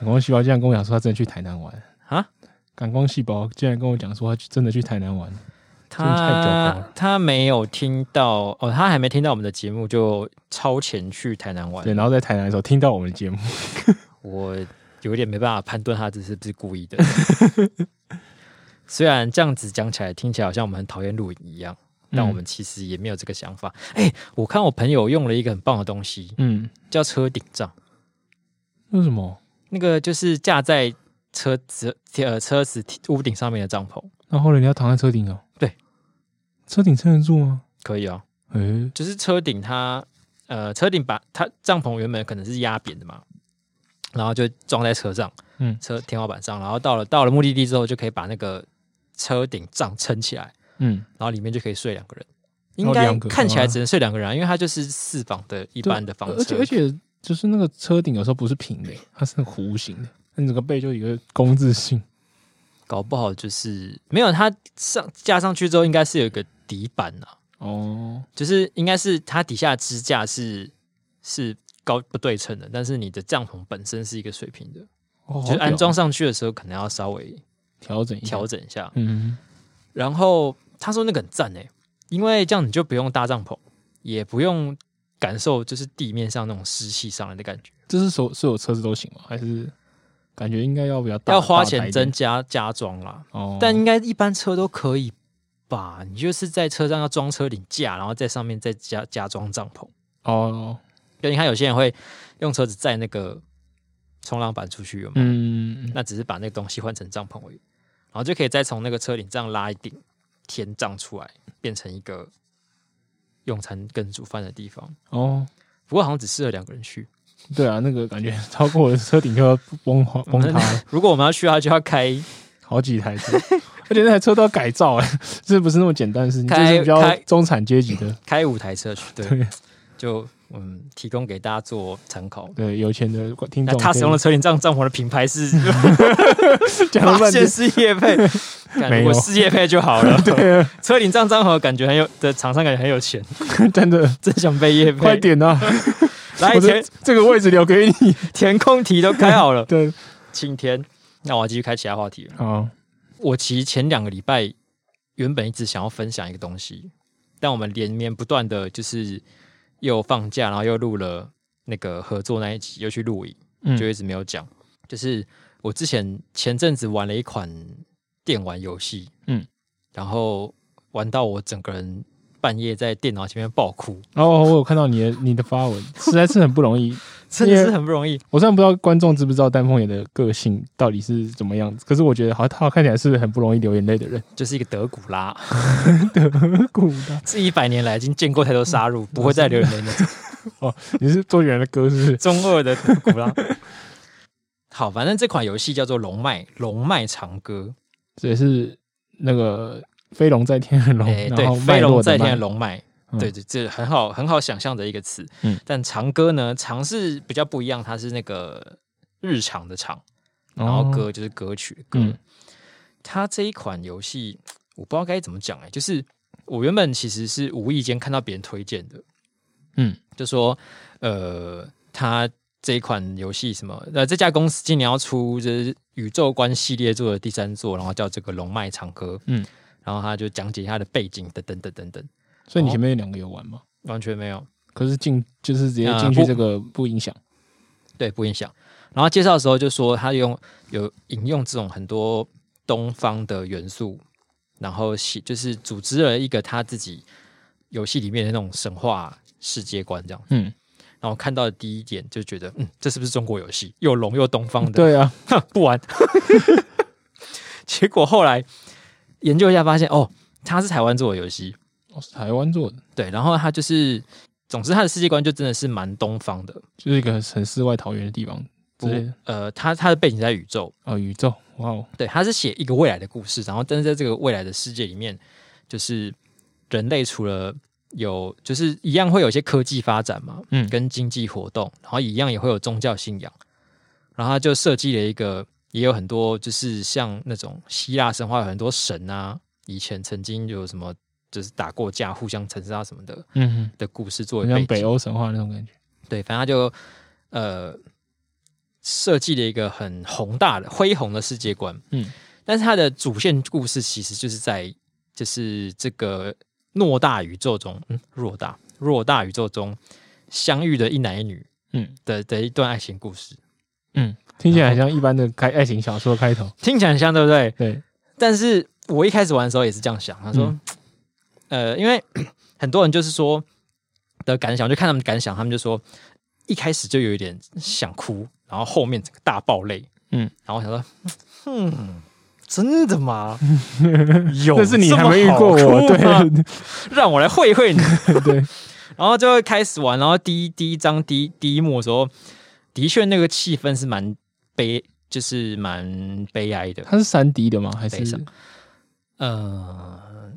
感光细胞竟然跟我讲说他真的去台南玩啊！感光细胞竟然跟我讲说他真的去台南玩，他他没有听到哦，他还没听到我们的节目就超前去台南玩。对，然后在台南的时候听到我们的节目，我有点没办法判断他这是不是故意的。虽然这样子讲起来听起来好像我们很讨厌露营一样，但我们其实也没有这个想法。哎、我看我朋友用了一个很棒的东西，嗯，叫车顶帐。为什么？那个就是架在车子呃车子屋顶上面的帐篷。那后来，你要躺在车顶哦。对，车顶撑得住吗？可以啊。诶、欸，就是车顶它呃车顶把它帐篷原本可能是压扁的嘛，然后就装在车上，嗯，车天花板上，然后到了到了目的地之后，就可以把那个车顶帐撑起来，嗯，然后里面就可以睡两个人。应该看起来只能睡两个人，啊，因为它就是四房的一般的房车，而且而且就是那个车顶有时候不是平的，它是弧形的，那整个背就有一个工字形。搞不好就是没有它上架上去之后，应该是有一个底板啊。哦，就是应该是它底下支架是是高不对称的，但是你的帐篷本身是一个水平的。哦，就是安装上去的时候可能要稍微调整调整一下。嗯，然后他说那个很赞诶，因为这样你就不用搭帐篷，也不用感受就是地面上那种湿气上来的感觉。这是所所有车子都行吗？还是？感觉应该要比较大，要花钱增加加装啦。哦，但应该一般车都可以吧？你就是在车上要装车顶架，然后在上面再加加装帐篷。哦，就你看有些人会用车子载那个冲浪板出去，有没有？嗯，那只是把那个东西换成帐篷而已，然后就可以再从那个车顶这样拉一顶天帐出来，变成一个用餐跟煮饭的地方。哦，不过好像只适合两个人去。对啊，那个感觉超过我的车顶就要崩垮崩塌了。如果我们要去的话，就要开好几台车，而且那台车都要改造哎，这不是那么简单的事情。就是比较中产阶级的开，开五台车去，对，对就嗯，提供给大家做参考。对，有钱的听众，他使用的车顶帐帐篷的品牌是，发现是业配，没有。是业配就好了。对啊，车顶帐帐篷感觉很有的厂商感觉很有钱，真的。真想被业配，快点啊！来填这个位置留给你，填空题都开好了。对，请填，那我要继续开其他话题了。好，我其实前两个礼拜原本一直想要分享一个东西，但我们连绵不断的就是又放假，然后又录了那个合作那一集，又去录影，就一直没有讲。嗯、就是我之前前阵子玩了一款电玩游戏，嗯，然后玩到我整个人。半夜在电脑前面爆哭哦！我有看到你的你的发文，实在是很不容易，真的是很不容易。我虽然不知道观众知不知道丹凤眼的个性到底是怎么样子，可是我觉得好像他看起来是很不容易流眼泪的人，就是一个德古拉，德古拉，这一百年来已经见过太多杀戮，不会再流眼泪那种。哦，你是周杰伦的歌是不是？中二的德古拉。好，反正这款游戏叫做《龙脉龙脉长歌》，这也是那个。飞龙在天的龙，欸、对，飞龙在天的龙脉，嗯、对对，这很好很好想象的一个词。嗯，但长歌呢，长是比较不一样，它是那个日常的长，然后歌就是歌曲的歌。嗯，它这一款游戏我不知道该怎么讲哎、欸，就是我原本其实是无意间看到别人推荐的，嗯，就说呃，他这一款游戏什么呃，这家公司今年要出就是宇宙观系列做的第三作，然后叫这个龙脉长歌，嗯。然后他就讲解他的背景，等等等等等。所以你前面有两个有玩吗？完全没有。可是进就是直接进去这个不影响、呃，对，不影响。然后介绍的时候就说他用有引用这种很多东方的元素，然后写就是组织了一个他自己游戏里面的那种神话世界观这样。嗯。然后看到的第一点就觉得，嗯，这是不是中国游戏？又龙又东方的。对啊，不玩。结果后来。研究一下，发现哦，他是台湾做的游戏，哦，是台湾做的，对。然后他就是，总之他的世界观就真的是蛮东方的，就是一个很世外桃源的地方。不，呃，他他的背景在宇宙，哦，宇宙，哇哦，对，他是写一个未来的故事，然后但是在这个未来的世界里面，就是人类除了有，就是一样会有一些科技发展嘛，嗯，跟经济活动，然后一样也会有宗教信仰，然后他就设计了一个。也有很多，就是像那种希腊神话有很多神啊，以前曾经有什么就是打过架、互相残杀什么的，嗯哼。的故事作为，像北欧神话那种感觉。对，反正他就呃设计了一个很宏大的恢宏的世界观，嗯，但是它的主线故事其实就是在就是这个偌大宇宙中，嗯，偌大偌大宇宙中相遇的一男一女，嗯。的的一段爱情故事，嗯，听起来很像一般的开爱情小说开头，听起来很像，对不对？对。但是我一开始玩的时候也是这样想，他说，嗯、呃，因为 很多人就是说的感想，就看他们感想，他们就说一开始就有一点想哭。然后后面整个大爆泪，嗯，然后我想说，嗯，真的吗？有，但是你还没遇过我，对，让我来会会你，对。然后就会开始玩，然后第一第一章第一第一幕的时候，的确那个气氛是蛮悲，就是蛮悲哀的。它是三 D 的吗？还是？呃，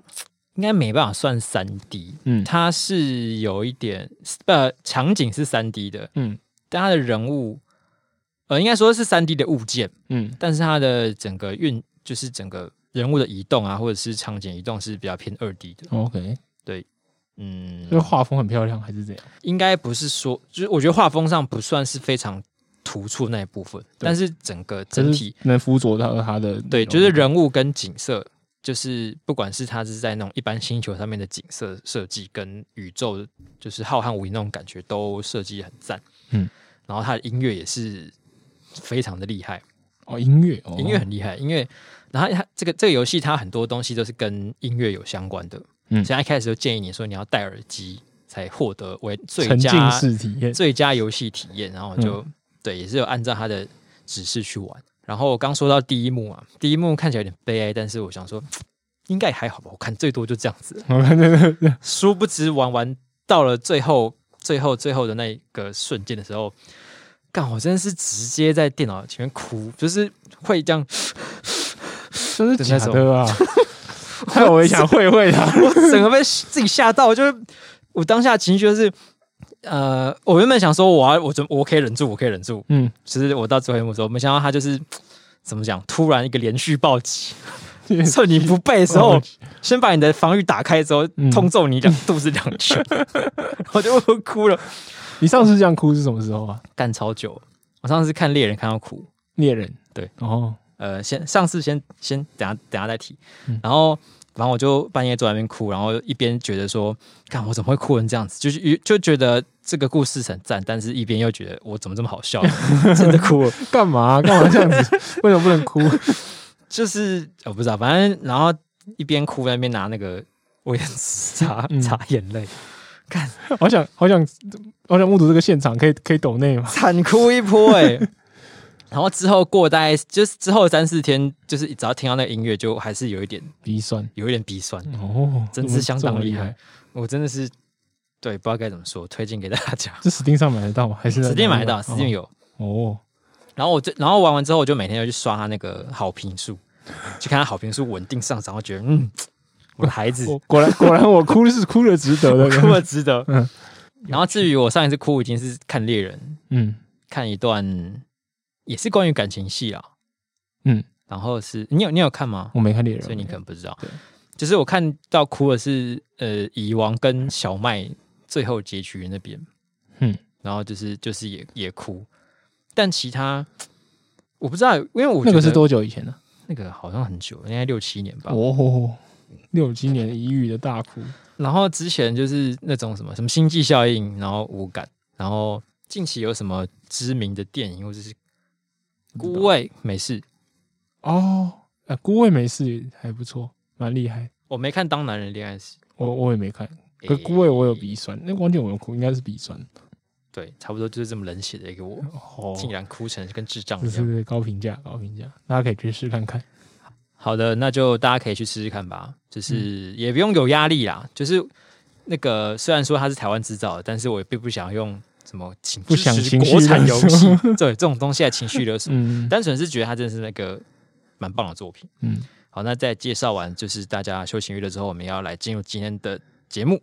应该没办法算三 D，嗯，它是有一点，呃，场景是三 D 的，嗯，但它的人物。呃，应该说是三 D 的物件，嗯，但是它的整个运，就是整个人物的移动啊，或者是场景移动是比较偏二 D 的。OK，对，嗯，就是画风很漂亮，还是怎样？应该不是说，就是我觉得画风上不算是非常突出那一部分，但是整个整体能辅佐到它的，对，就是人物跟景色，就是不管是它是在那种一般星球上面的景色设计，跟宇宙就是浩瀚无垠那种感觉，都设计很赞，嗯，然后它的音乐也是。非常的厉害。哦，音乐，哦、音乐很厉害，因为然后它这个这个游戏它很多东西都是跟音乐有相关的，嗯，所以一开始就建议你说你要戴耳机才获得为最佳最佳游戏体验，然后就、嗯、对，也是有按照他的指示去玩。然后我刚说到第一幕啊，第一幕看起来有点悲哀，但是我想说应该也还好吧，我看最多就这样子。殊不知玩完到了最后、最后、最后的那一个瞬间的时候。干，我真的是直接在电脑前面哭，就是会这样，真是假的啊！害我也想会会他，我整个被自己吓到，就是我当下情绪就是，呃，我原本想说我要我怎我可以忍住，我可以忍住，嗯，其实我到最后一幕的时候，没想到他就是怎么讲，突然一个连续暴击，趁你不备的时候，先把你的防御打开之后，痛揍你两肚子两拳，我就哭了。你上次这样哭是什么时候啊？干超久，我上次看猎人看到哭。猎人对，哦，呃，先上次先先等下等下再提，嗯、然后然后我就半夜坐在那边哭，然后一边觉得说，看我怎么会哭成这样子？就是就觉得这个故事很赞，但是一边又觉得我怎么这么好笑？真的哭了，干嘛干嘛这样子？为什么不能哭？就是我不知道，反正然后一边哭在那边拿那个卫生纸擦擦眼泪。看，好想好想好想目睹这个现场，可以可以抖内吗？惨哭一波哎、欸！然后之后过大概就是之后三四天，就是只要听到那个音乐，就还是有一点鼻酸，有一点鼻酸哦，真是相当厉害。我真的是对，不知道该怎么说，推荐给大家。这 Steam 上买得到吗？还是 Steam 买得到？Steam 有哦。然后我就然后玩完之后，我就每天要去刷他那个好评数，去看他好评数稳定上涨，我觉得嗯。我的孩子，果然果然，我哭是哭的值得的，哭的值得。嗯，然后至于我上一次哭，已经是看猎人，嗯，看一段也是关于感情戏啊，嗯，然后是你有你有看吗？我没看猎人，所以你可能不知道。对，就是我看到哭的是呃，蚁王跟小麦最后结局那边，嗯，然后就是就是也也哭，但其他我不知道，因为我那个是多久以前呢？那个好像很久，应该六七年吧。哦。六七年一遇的大哭，然后之前就是那种什么什么星际效应，然后无感，然后近期有什么知名的电影或者是孤味没事哦，呃，孤味没事还不错，蛮厉害。我没看《当男人恋爱时》，我我也没看，可孤味我有鼻酸，那关键我有哭，应该是鼻酸。对，差不多就是这么冷血的一个我，哦、竟然哭成跟智障一样，是是高评价，高评价，大家可以去试看看。好的，那就大家可以去试试看吧。就是也不用有压力啦。嗯、就是那个虽然说它是台湾制造的，但是我也并不想用什么情不想国产游戏，对这种东西来情绪勒索。嗯、单纯是觉得它真的是那个蛮棒的作品。嗯，好，那在介绍完就是大家休闲娱乐之后，我们要来进入今天的节目。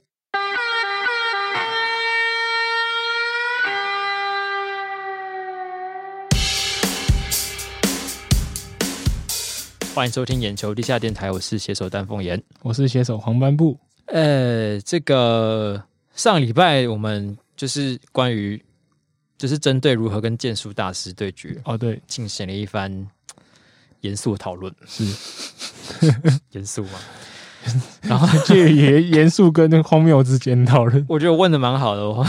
欢迎收听眼球地下电台，我是写手丹凤眼，我是写手黄斑布。呃，这个上礼拜我们就是关于就是针对如何跟剑术大师对决哦，对，进行了一番严肃讨论，是严肃吗？然后介于严肃跟那荒谬之间讨论，我觉得我问的蛮好的哦。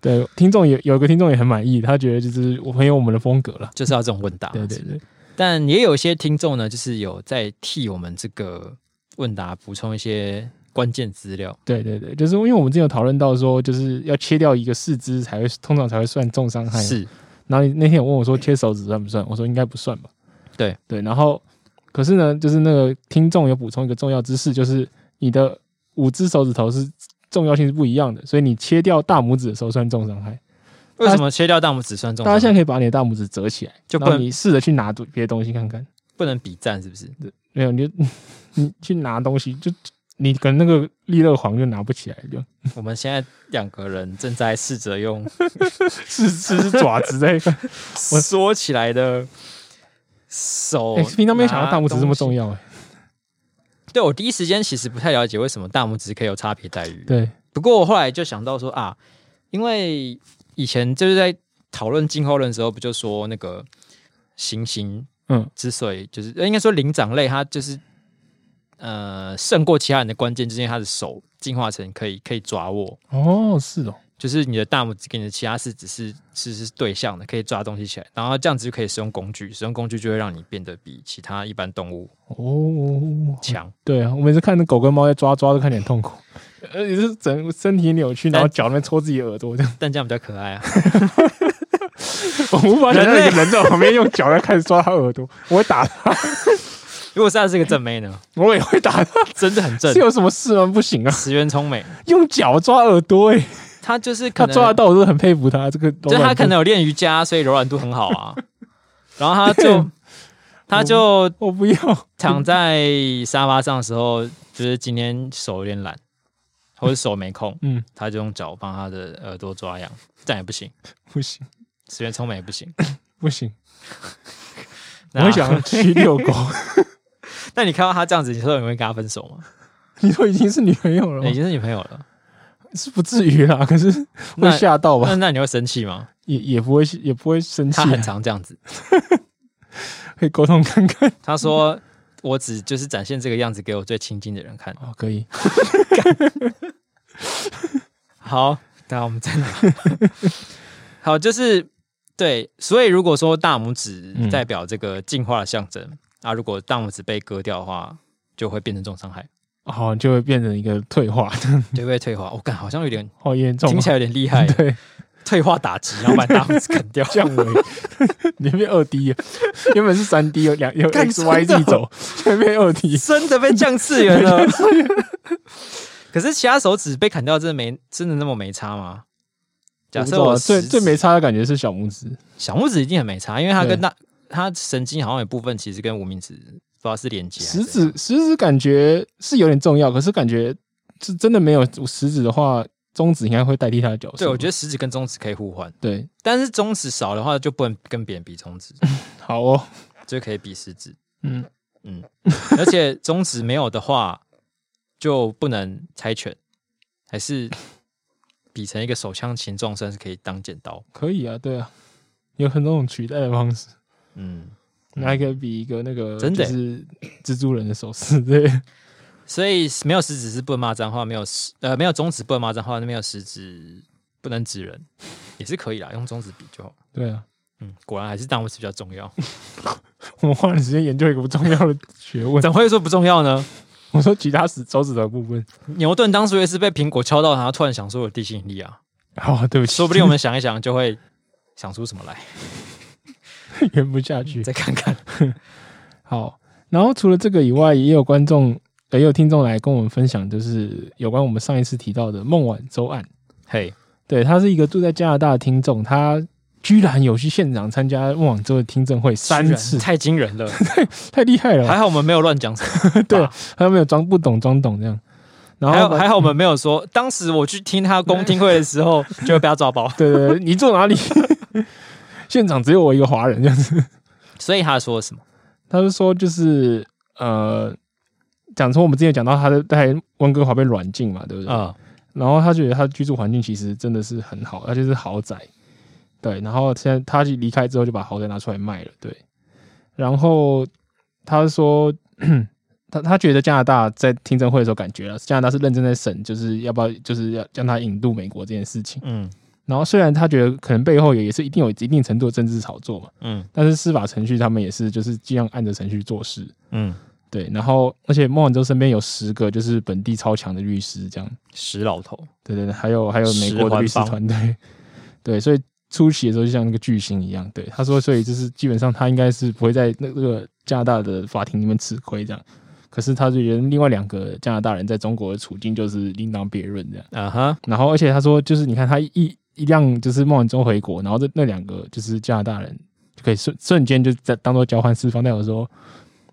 对，听众也有一个听众也很满意，他觉得就是我很有我们的风格了，就是要这种问答。对对对，但也有一些听众呢，就是有在替我们这个问答补充一些关键资料。对对对，就是因为我们之前有讨论到说，就是要切掉一个四肢才会通常才会算重伤害。是，然后那天有问我说切手指算不算？我说应该不算吧。对对，然后。可是呢，就是那个听众有补充一个重要知识，就是你的五只手指头是重要性是不一样的，所以你切掉大拇指的时候算重伤害。为什么切掉大拇指算重伤害？大家现在可以把你的大拇指折起来，就不能你试着去拿别的东西看看，不能比赞是不是？没有，你就 你去拿东西，就你可能那个利乐黄就拿不起来就。我们现在两个人正在试着用 四只爪子在我 缩起来的。手、欸，平常没有想到大拇指这么重要哎。对，我第一时间其实不太了解为什么大拇指可以有差别待遇。对，不过我后来就想到说啊，因为以前就是在讨论进化论的时候，不就说那个行星，嗯，之所以就是应该说灵长类，它就是呃胜过其他人的关键，就是因为他的手进化成可以可以抓握。哦，是哦。就是你的大拇指跟你的其他四指是是是对向的，可以抓东西起来，然后这样子就可以使用工具，使用工具就会让你变得比其他一般动物哦强。对啊，我每次看那狗跟猫在抓抓都看点痛苦，而且是整身体扭曲，然后脚那边戳自己耳朵这样，但这样比较可爱啊。我无法想象一个人在我旁边用脚在开始抓他耳朵，我会打他。如果是他是个正妹呢？我也会打他，真的很正。是有什么事吗？不行啊！石原聪美用脚抓耳朵，欸，他就是可能他抓得到，我是很佩服他。这个，就他可能有练瑜伽，所以柔软度很好啊。然后他就，他就我不要躺在沙发上的时候，就是今天手有点懒，或者手没空，嗯，他就用脚帮他的耳朵抓痒，这样也不行，不行。石原聪美也不行，不行。我会想去遛狗。那你看到他这样子，你说你会跟他分手吗？你说已经是女朋友了，已经是女朋友了。是不至于啦，可是会吓到吧？那那你会生气吗？也也不会，也不会生气。他很常这样子，可以沟通看看。他说：“我只就是展现这个样子给我最亲近的人看。”哦，可以。好，那我们再来。好，就是对，所以如果说大拇指代表这个进化的象征，嗯、啊，如果大拇指被割掉的话，就会变成重伤害。好，就会变成一个退化，就会退化。我感好像有点 好严重，听起来有点厉害。对，退化打击，然后把大拇指砍掉，降维。你变二 D 原本是三 D，有两有 X Y Z 走，现在变二 D，真的被降次元了。可是其他手指被砍掉，真的没真的那么没差吗？假设我最最没差的感觉是小拇指，小拇指一定很没差，因为它跟大它神经好像有部分其实跟无名指。不知道是连接，食指食指感觉是有点重要，可是感觉是真的没有食指的话，中指应该会代替它的角色。对，我觉得食指跟中指可以互换。对，但是中指少的话就不能跟别人比中指。好哦，就可以比食指。嗯嗯，而且中指没有的话就不能猜拳，还是比成一个手枪形状，算是可以当剪刀。可以啊，对啊，有很多种取代的方式。嗯。那还可以比一个那个，真的是蜘蛛人的手势，对。所以没有食指是不能骂脏话，没有食呃没有中指不能骂脏话，那没有食指不能指人，也是可以啦，用中指比就好。对啊，嗯，果然还是大拇指比较重要。我们花了时间研究一个不重要的学问，怎么会说不重要呢？我说其他手手指的部分，牛顿当初也是被苹果敲到，然后突然想说有地心引力啊。好，对不起，说不定我们想一想就会想出什么来。演不下去，再看看。好，然后除了这个以外，也有观众，也有听众来跟我们分享，就是有关我们上一次提到的孟晚舟案。嘿，对，他是一个住在加拿大的听众，他居然有去现场参加孟晚舟的听证会三次，太惊人了，太太厉害了。还好我们没有乱讲，对，还有没有装不懂装懂这样。然后还好还好我们没有说，当时我去听他公听会的时候，就会被他抓包。对对对，你坐哪里？现场只有我一个华人这样子，所以他说什么？他是说就是呃，讲从我们之前讲到他的在温哥华被软禁嘛，对不对？啊、嗯。然后他觉得他居住环境其实真的是很好，而且是豪宅。对，然后现在他离开之后就把豪宅拿出来卖了，对。然后他说，他他觉得加拿大在听证会的时候感觉了，加拿大是认真在审，就是要不要就是要将他引渡美国这件事情。嗯。然后虽然他觉得可能背后也也是一定有一定程度的政治炒作嘛，嗯，但是司法程序他们也是就是尽量按着程序做事，嗯，对。然后而且孟晚舟身边有十个就是本地超强的律师，这样十老头，对对对，还有还有美国的律师团队，对，所以出席的时候就像那个巨星一样。对，他说，所以就是基本上他应该是不会在那个加拿大的法庭里面吃亏这样。可是他就觉得另外两个加拿大人在中国的处境就是另当别论这样。啊哈。然后而且他说，就是你看他一。一辆就是孟晚舟回国，然后这那两个就是加拿大人就可以瞬瞬间就在当做交换释放。那有时候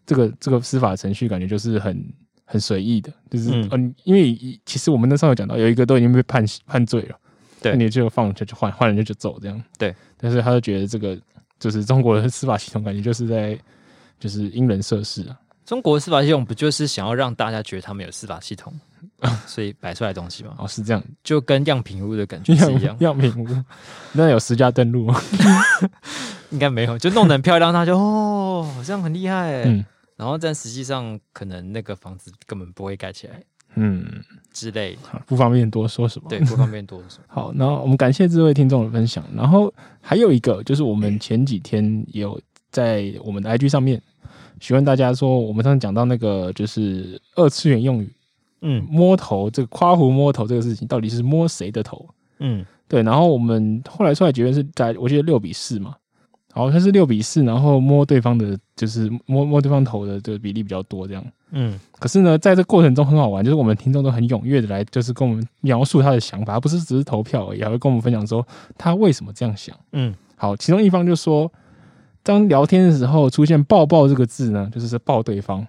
这个这个司法程序感觉就是很很随意的，就是嗯、呃，因为其实我们那时候有讲到，有一个都已经被判判罪了，对，那你就放就就换换人就就走这样，对。但是他就觉得这个就是中国的司法系统感觉就是在就是因人设事啊。中国司法系统不就是想要让大家觉得他们有司法系统？所以摆出来的东西嘛，哦，是这样，就跟样品屋的感觉是一样。样品屋那有私家登录吗？应该没有，就弄得很漂亮，他就哦，好像很厉害。嗯，然后但实际上可能那个房子根本不会盖起来，嗯之类，不方便多说什么。对，不方便多说。好，然后我们感谢这位听众的分享。然后还有一个就是我们前几天有在我们的 IG 上面询问大家说，我们上次讲到那个就是二次元用语。嗯，摸头这个夸胡摸头这个事情，到底是摸谁的头？嗯，对。然后我们后来出来结论是在，我记得六比四嘛，好像是六比四，然后摸对方的，就是摸摸对方头的这个比例比较多，这样。嗯。可是呢，在这过程中很好玩，就是我们听众都很踊跃的来，就是跟我们描述他的想法，而不是只是投票而已，还会跟我们分享说他为什么这样想。嗯。好，其中一方就说，当聊天的时候出现“抱抱”这个字呢，就是在抱对方。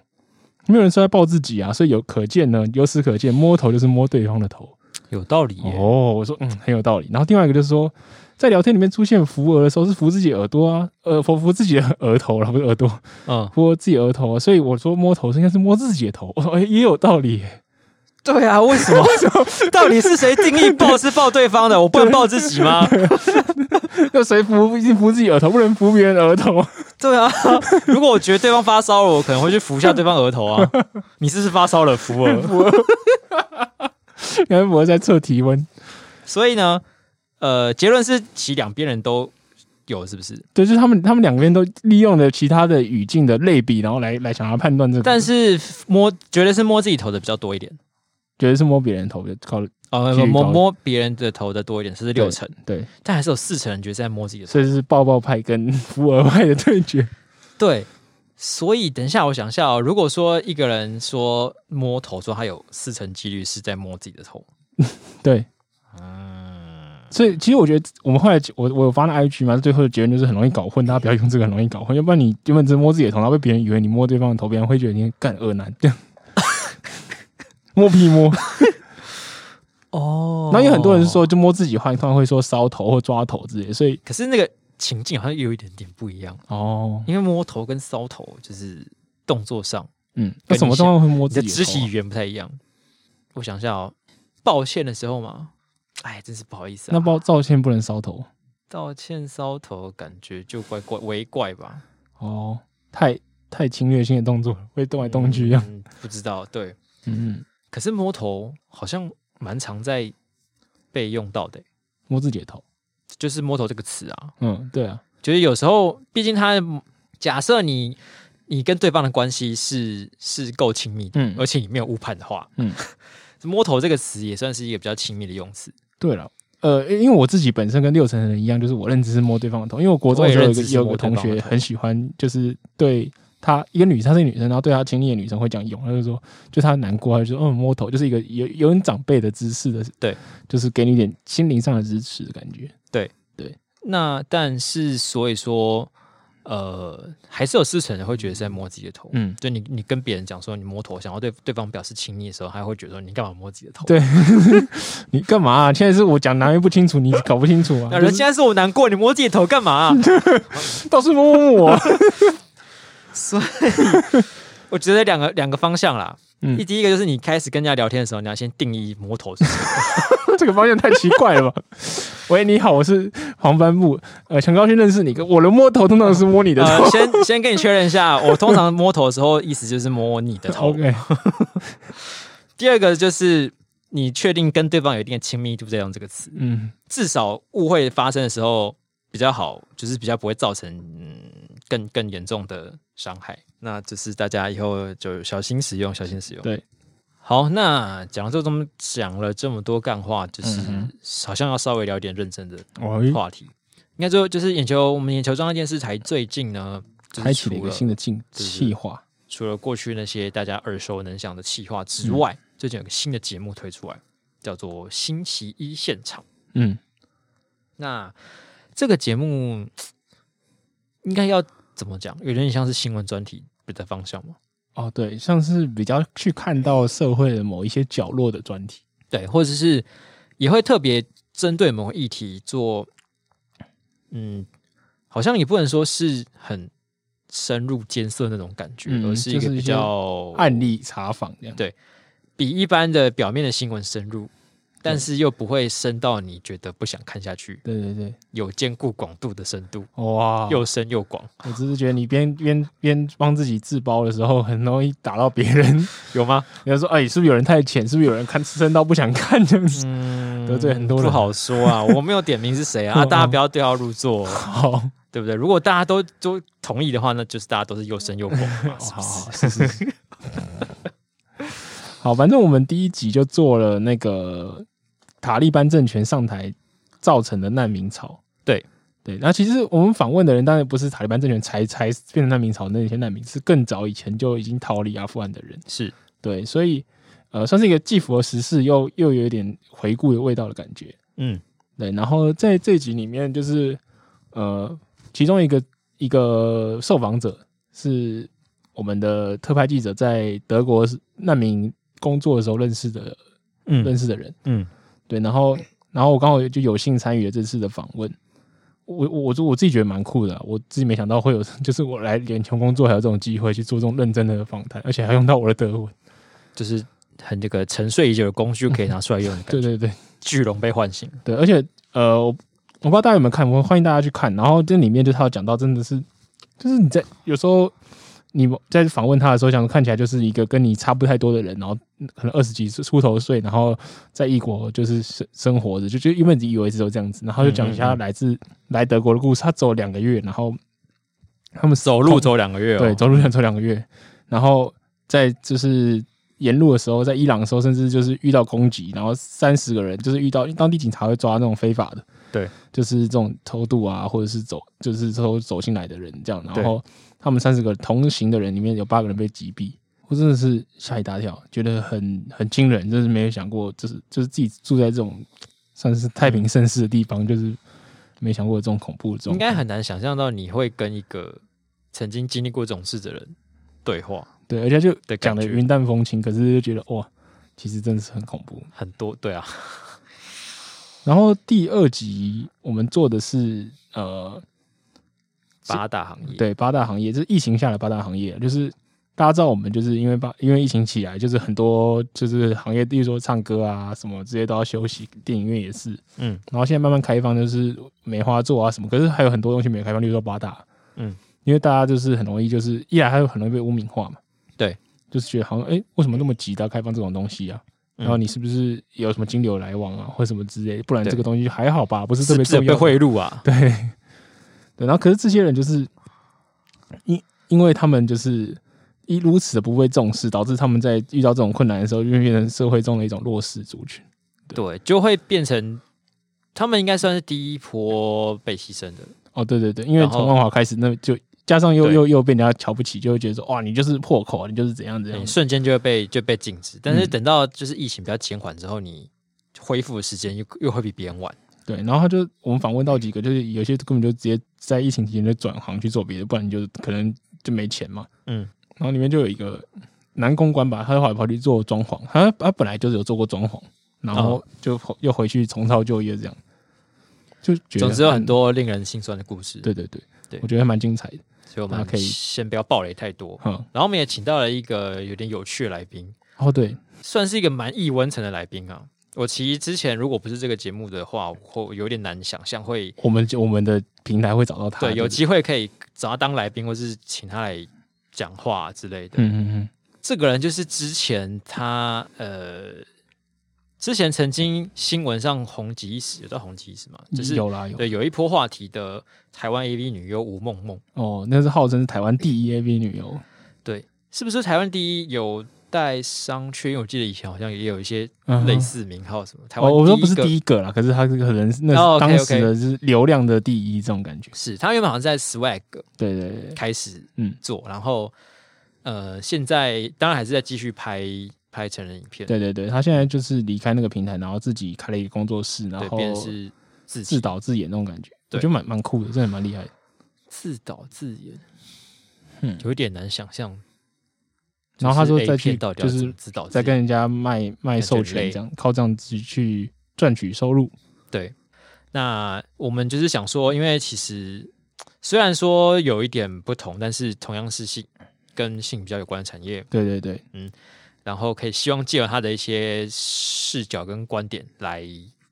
没有人说要抱自己啊，所以有可见呢，由此可见，摸头就是摸对方的头，有道理哦。我说嗯，很有道理。然后另外一个就是说，在聊天里面出现扶额的时候，是扶自己耳朵啊，呃，扶扶自己的额头，然后不是耳朵，嗯，扶自己额头啊。所以我说摸头是应该是摸自己的头，我说哎，也有道理。对啊，为什么？为什么？到底是谁定义抱是抱对方的？我不能抱自己吗？要谁扶？一定扶自己额头，不能扶别人额头。对啊，如果我觉得对方发烧了，我可能会去扶一下对方额头啊。你是不是发烧了？扶额，扶额。因为我在测体温，所以呢，呃，结论是其两边人都有，是不是？对，就是他们，他们两边都利用了其他的语境的类比，然后来来想要判断这个。但是摸，绝对是摸自己头的比较多一点。觉得是摸别人头的高哦，摸摸别人的头的多一点，这是六成，对，但还是有四成人觉得在摸自己的头，所以是抱抱派跟扶额派的对决。对，所以等一下我想一下哦，如果说一个人说摸头，说他有四成几率是在摸自己的头，对，嗯，所以其实我觉得我们后来我我有发那 IG 嘛，最后的结论就是很容易搞混，大家不要用这个很容易搞混，要不然你原本只摸自己的头，然后被别人以为你摸对方的头，别人会觉得你干恶男。这样。摸屁摸 哦，那有很多人说，就摸自己话，通常会说搔头或抓头之类，所以可是那个情境好像有一点点不一样哦，因为摸头跟搔头就是动作上，嗯，那什么状况会摸自己的肢体语言不太一样。我想一下哦，抱歉的时候嘛，哎，真是不好意思啊。那抱道歉不能搔头，道歉搔头感觉就怪怪为怪吧？哦，太太侵略性的动作，会动来动去一样，嗯，不知道，对，嗯。可是摸头好像蛮常在被用到的，摸自己的头，就是摸头这个词啊。嗯，对啊，就是有时候，毕竟他假设你你跟对方的关系是是够亲密的，嗯，而且你没有误判的话，嗯，摸头这个词也算是一个比较亲密的用词。对了，呃，因为我自己本身跟六成的人一样，就是我认知是摸对方的头，因为我国中的时候有个有个同学很喜欢，就是对。她一个女生，她是女生，然后对她亲密的女生会讲用，她就说，就她难过，她就说，嗯，摸头就是一个有有点长辈的姿势的，对，就是给你一点心灵上的支持的感觉，对对。那但是所以说，呃，还是有四成人会觉得是在摸自己的头，嗯，就你你跟别人讲说你摸头，想要对对方表示亲密的时候，还会觉得说你干嘛摸自己的头？对，你干嘛啊？现在是我讲男人不清楚，你搞不清楚啊？人现在是我难过，你摸自己的头干嘛啊？倒是摸摸我。所以 我觉得两个两个方向啦。嗯，第一个就是你开始跟人家聊天的时候，你要先定义摸头是什么。这个方向太奇怪了吧？喂，你好，我是黄斑木，呃，很高兴认识你。我的摸头通常是摸你的头。呃、先先跟你确认一下，我通常摸头的时候，意思就是摸你的头。OK。第二个就是你确定跟对方有一定的亲密度，再用这个词。嗯，至少误会发生的时候比较好，就是比较不会造成嗯更更严重的伤害。那只是大家以后就小心使用，小心使用。对，好，那讲了这么讲了这么多干话，就是好像要稍微聊点认真的话题。应该说，就是眼球，我们眼球装的电视台最近呢，开启了一个新的进企划。除了过去那些大家耳熟能详的企划之外，嗯、最近有个新的节目推出来，叫做《星期一现场》。嗯，那这个节目应该要。怎么讲？有点像是新闻专题的方向吗？哦，对，像是比较去看到社会的某一些角落的专题，对，或者是也会特别针对某个议题做，嗯，好像也不能说是很深入艰涩那种感觉，嗯、而是一个比较案例查访这样，对，比一般的表面的新闻深入。但是又不会深到你觉得不想看下去。对对对，有兼顾广度的深度。哇，又深又广。我只是觉得你边边边帮自己自包的时候，很容易打到别人，有吗？你要说，哎，是不是有人太浅？是不是有人看深到不想看这样子？嗯，得罪很多人。不好说啊，我没有点名是谁啊，啊，大家不要对号入座，好，对不对？如果大家都都同意的话，那就是大家都是又深又广。好好，是是。好，反正我们第一集就做了那个。塔利班政权上台造成的难民潮，对对。那其实我们访问的人，当然不是塔利班政权才才变成难民潮的那些难民，是更早以前就已经逃离阿富汗的人。是对，所以呃，算是一个既符合时事又又有一点回顾的味道的感觉。嗯，对。然后在这集里面，就是呃，其中一个一个受访者是我们的特派记者，在德国难民工作的时候认识的，嗯，认识的人，嗯。对，然后，然后我刚好就有幸参与了这次的访问，我我我我自己觉得蛮酷的，啊，我自己没想到会有，就是我来眼球工作还有这种机会去做这种认真的访谈，而且还用到我的德文，就是很这个沉睡已久的工具可以拿出来用的感觉。对对对，巨龙被唤醒。对，而且呃，我不知道大家有没有看，我欢迎大家去看。然后这里面就他有讲到，真的是，就是你在有时候。你在访问他的时候，想看起来就是一个跟你差不太多的人，然后可能二十几岁出头岁，然后在异国就是生生活着，就就因为你以为一直都这样子，然后就讲一下来自来德国的故事。他走两个月，然后他们走路走两个月，对，走路想走两个月，然后在就是沿路的时候，在伊朗的时候，甚至就是遇到攻击，然后三十个人就是遇到当地警察会抓那种非法的，对，就是这种偷渡啊，或者是走就是偷走进来的人这样，然后。他们三十个同行的人里面有八个人被击毙，我真的是吓一大跳，觉得很很惊人，就是没有想过，就是就是自己住在这种算是太平盛世的地方，就是没想过这种恐怖的这种。应该很难想象到你会跟一个曾经经历过这种事的人对话，对，而且就讲的云淡风轻，可是就觉得哇，其实真的是很恐怖，很多对啊。然后第二集我们做的是呃。八大行业对八大行业，就是疫情下的八大行业，就是大家知道我们就是因为把因为疫情起来，就是很多就是行业，例如说唱歌啊什么这些都要休息，电影院也是，嗯，然后现在慢慢开放，就是梅花座啊什么，可是还有很多东西没有开放，例如说八大，嗯，因为大家就是很容易就是一来他就很容易被污名化嘛，对，就是觉得好像哎、欸、为什么那么急的开放这种东西啊？然后你是不是有什么金流来往啊，或什么之类？不然这个东西还好吧，不是特别重要，被贿赂啊，对。对，然后可是这些人就是因因为他们就是一如此的不被重视，导致他们在遇到这种困难的时候，就会变成社会中的一种弱势族群。对，对，就会变成他们应该算是第一波被牺牲的。哦，对对对，因为从万华开始，那就加上又又又被人家瞧不起，就会觉得说哇，你就是破口，你就是怎样怎样，瞬间就会被就被禁止。但是等到就是疫情比较减缓之后，你恢复的时间又又会比别人晚。对，然后他就我们访问到几个，就是有些根本就直接在疫情期间就转行去做别的，不然你就可能就没钱嘛。嗯，然后里面就有一个男公关吧，他就跑来跑去做装潢，他他本来就是有做过装潢，然后就又回去重操旧业这样，就觉得总之有很多令人心酸的故事。对对对对，我觉得还蛮精彩的，所以我们可以先不要暴雷太多。嗯，然后我们也请到了一个有点有趣的来宾。哦，对，算是一个蛮易温层的来宾啊。我其实之前如果不是这个节目的话，我有点难想象会我们我们的平台会找到他，对，有机会可以找他当来宾，或是请他来讲话之类的。嗯嗯嗯，这个人就是之前他呃，之前曾经新闻上红极一时，有在红极一时嘛？就是有啦，有对，有一波话题的台湾 AV 女优吴梦梦。哦，那是号称是台湾第一 AV 女优，对，是不是台湾第一有？带商圈，因为我记得以前好像也有一些类似名号什么。台湾、哦、我说不是第一个啦，可是他可能那是当时的是流量的第一这种感觉。是他原本好像在 Swag 对对对开始嗯做，然后呃现在当然还是在继续拍拍成人影片。对对对，他现在就是离开那个平台，然后自己开了一个工作室，然后便是自自导自演那种感觉，我觉得蛮蛮酷的，真的蛮厉害的。自导自演，嗯，有点难想象。然后他说再去就是再跟人家卖卖授权，这样靠这样子去赚取收入。对，那我们就是想说，因为其实虽然说有一点不同，但是同样是性跟性比较有关的产业。对对对，嗯，然后可以希望借由他的一些视角跟观点来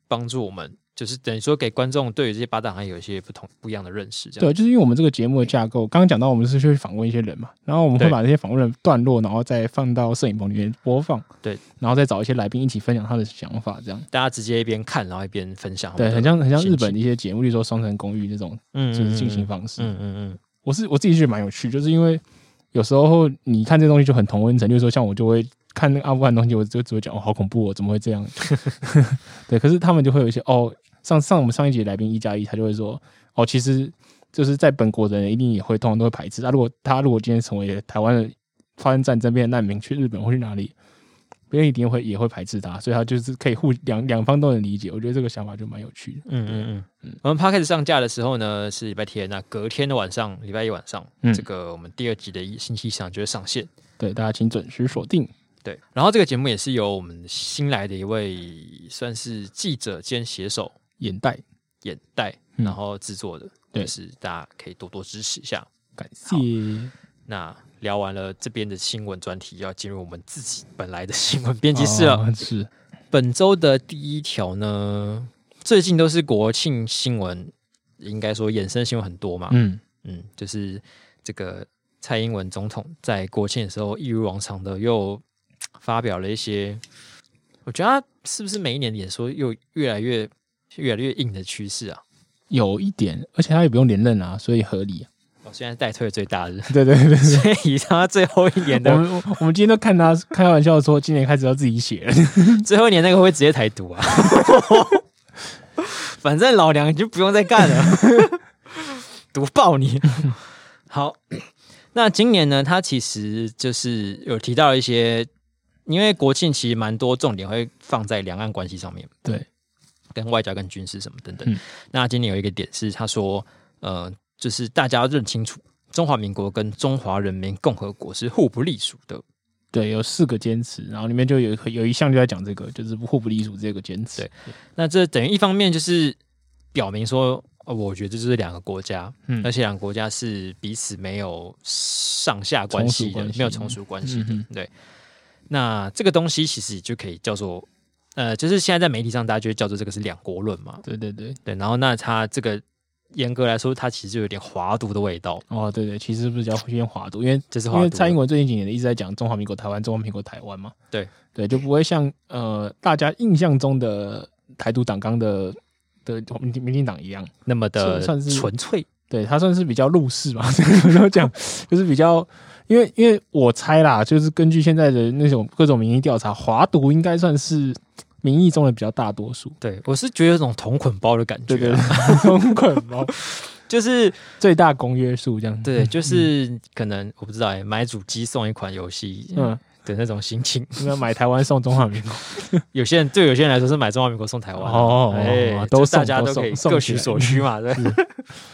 帮助我们。就是等于说给观众对于这些八大行业有一些不同不一样的认识，这样。对，就是因为我们这个节目的架构，刚刚讲到我们是去访问一些人嘛，然后我们会把这些访问的段落，然后再放到摄影棚里面播放，对，然后再找一些来宾一起分享他的想法，这样大家直接一边看，然后一边分享。对，很像很像日本的一些节目，例如说《双层公寓》那种，嗯，就是进行方式。嗯嗯嗯，我是我自己觉得蛮有趣，就是因为有时候你看这东西就很同温层，就是说像我就会看那个阿富汗东西，我就只会讲哦，好恐怖哦，怎么会这样？对，可是他们就会有一些哦。上上我们上一集来宾一加一，他就会说哦，其实就是在本国的人一定也会通常都会排斥。那、啊、如果他如果今天成为台湾的发生战争变难民，去日本或去哪里，别人一定会也会排斥他，所以他就是可以互两两方都能理解。我觉得这个想法就蛮有趣的。嗯嗯嗯嗯。我们 Podcast 上架的时候呢是礼拜天，那隔天的晚上，礼拜一晚上，嗯、这个我们第二集的一星期上就会上线。对，大家请准时锁定。对，然后这个节目也是由我们新来的一位算是记者兼写手。眼袋，眼袋，然后制作的，嗯、就是大家可以多多支持一下，感谢。那聊完了这边的新闻专题，要进入我们自己本来的新闻编辑室了。哦、是本周的第一条呢，最近都是国庆新闻，应该说衍生新闻很多嘛。嗯嗯，就是这个蔡英文总统在国庆的时候，一如往常的又发表了一些，我觉得他是不是每一年演说又越来越。越来越硬的趋势啊，有一点，而且他也不用连任啊，所以合理啊。我现在代退最大的，对对对，所以他最后一年的，我们我们今天都看他开玩笑说，今年开始要自己写了，最后一年那个会直接台独啊。反正老娘就不用再干了，毒爆你。好，那今年呢，他其实就是有提到一些，因为国庆其实蛮多重点会放在两岸关系上面，对。跟外交、跟军事什么等等。嗯、那今年有一个点是，他说，呃，就是大家要认清楚，中华民国跟中华人民共和国是互不隶属的。对，有四个坚持，然后里面就有有一项就在讲这个，就是互不隶属这个坚持。对，那这等于一方面就是表明说，呃、我觉得这是两个国家，嗯，而且两个国家是彼此没有上下关系的，没有从属关系的。嗯、对，那这个东西其实就可以叫做。呃，就是现在在媒体上，大家就会叫做这个是两国论嘛。对对对对，然后那它这个严格来说，它其实就有点华独的味道。哦，对对，其实不是叫偏华独，因为这是因为蔡英文最近几年一直在讲中华民国台湾，中华民国台湾嘛。对对，就不会像呃大家印象中的台独党纲的的民民进党一样那么的算是纯粹。对，他算是比较入世嘛，这样讲就是比较，因为因为我猜啦，就是根据现在的那种各种民意调查，华独应该算是。民意中的比较大多数，对，我是觉得有种同捆包的感觉，对对对，同捆包。就是最大公约数这样，对，就是可能我不知道哎，买主机送一款游戏，嗯。的那种心情，应该买台湾送中华民国，有些人对有些人来说是买中华民国送台湾，哦，哎，都大家都可以各取所需嘛，对。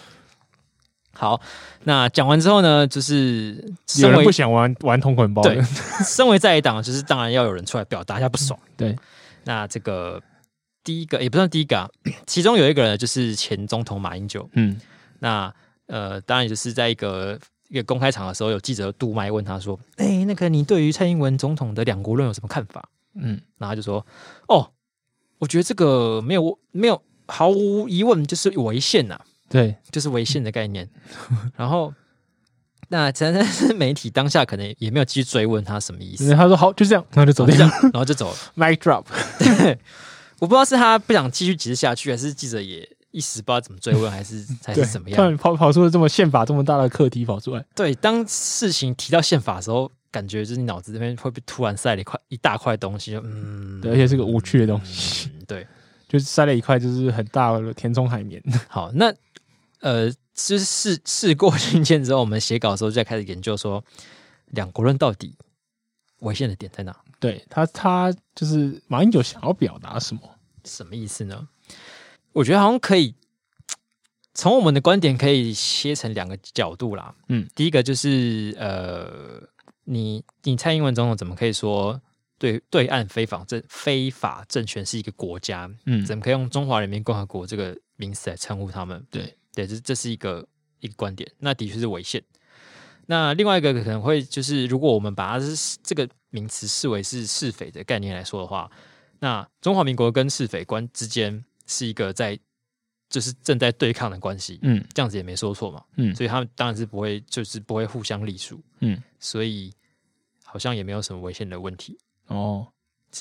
好，那讲完之后呢，就是有人不想玩玩同捆包，对，身为在野党，就是当然要有人出来表达一下不爽，对。那这个第一个也不算第一个啊，其中有一个人就是前总统马英九，嗯，那呃，当然就是在一个一个公开场的时候，有记者杜麦问他说：“哎、欸，那个你对于蔡英文总统的两国论有什么看法？”嗯，然后他就说：“哦，我觉得这个没有没有毫无疑问就是违宪呐，对，就是违宪的概念。嗯 ”然后。那咱咱是媒体当下可能也没有继续追问他什么意思，他说好就这样，然后就走掉，然后就走了，mic drop。对，我不知道是他不想继续解释下去，还是记者也一时不知道怎么追问，还是 还是怎么样？突然跑跑出了这么宪法这么大的课题跑出来。对，当事情提到宪法的时候，感觉就是你脑子这边会被突然塞了一块一大块东西，就嗯，对，而且是个无趣的东西，嗯、对，就是塞了一块就是很大的填充海绵。好，那呃。就是事事过境迁之后，我们写稿的时候就在开始研究说，两国论到底违宪的点在哪？对他，他就是马英九想要表达什么？什么意思呢？我觉得好像可以从我们的观点可以切成两个角度啦。嗯，第一个就是呃，你你蔡英文总统怎么可以说对对岸非法政非法政权是一个国家？嗯，怎么可以用中华人民共和国这个名词来称呼他们？对。对，这这是一个一个观点，那的确是违宪。那另外一个可能会就是，如果我们把它是这个名词视为是是非的概念来说的话，那中华民国跟是非关之间是一个在就是正在对抗的关系，嗯，这样子也没说错嘛，嗯，所以他们当然是不会就是不会互相隶属，嗯，所以好像也没有什么违宪的问题哦。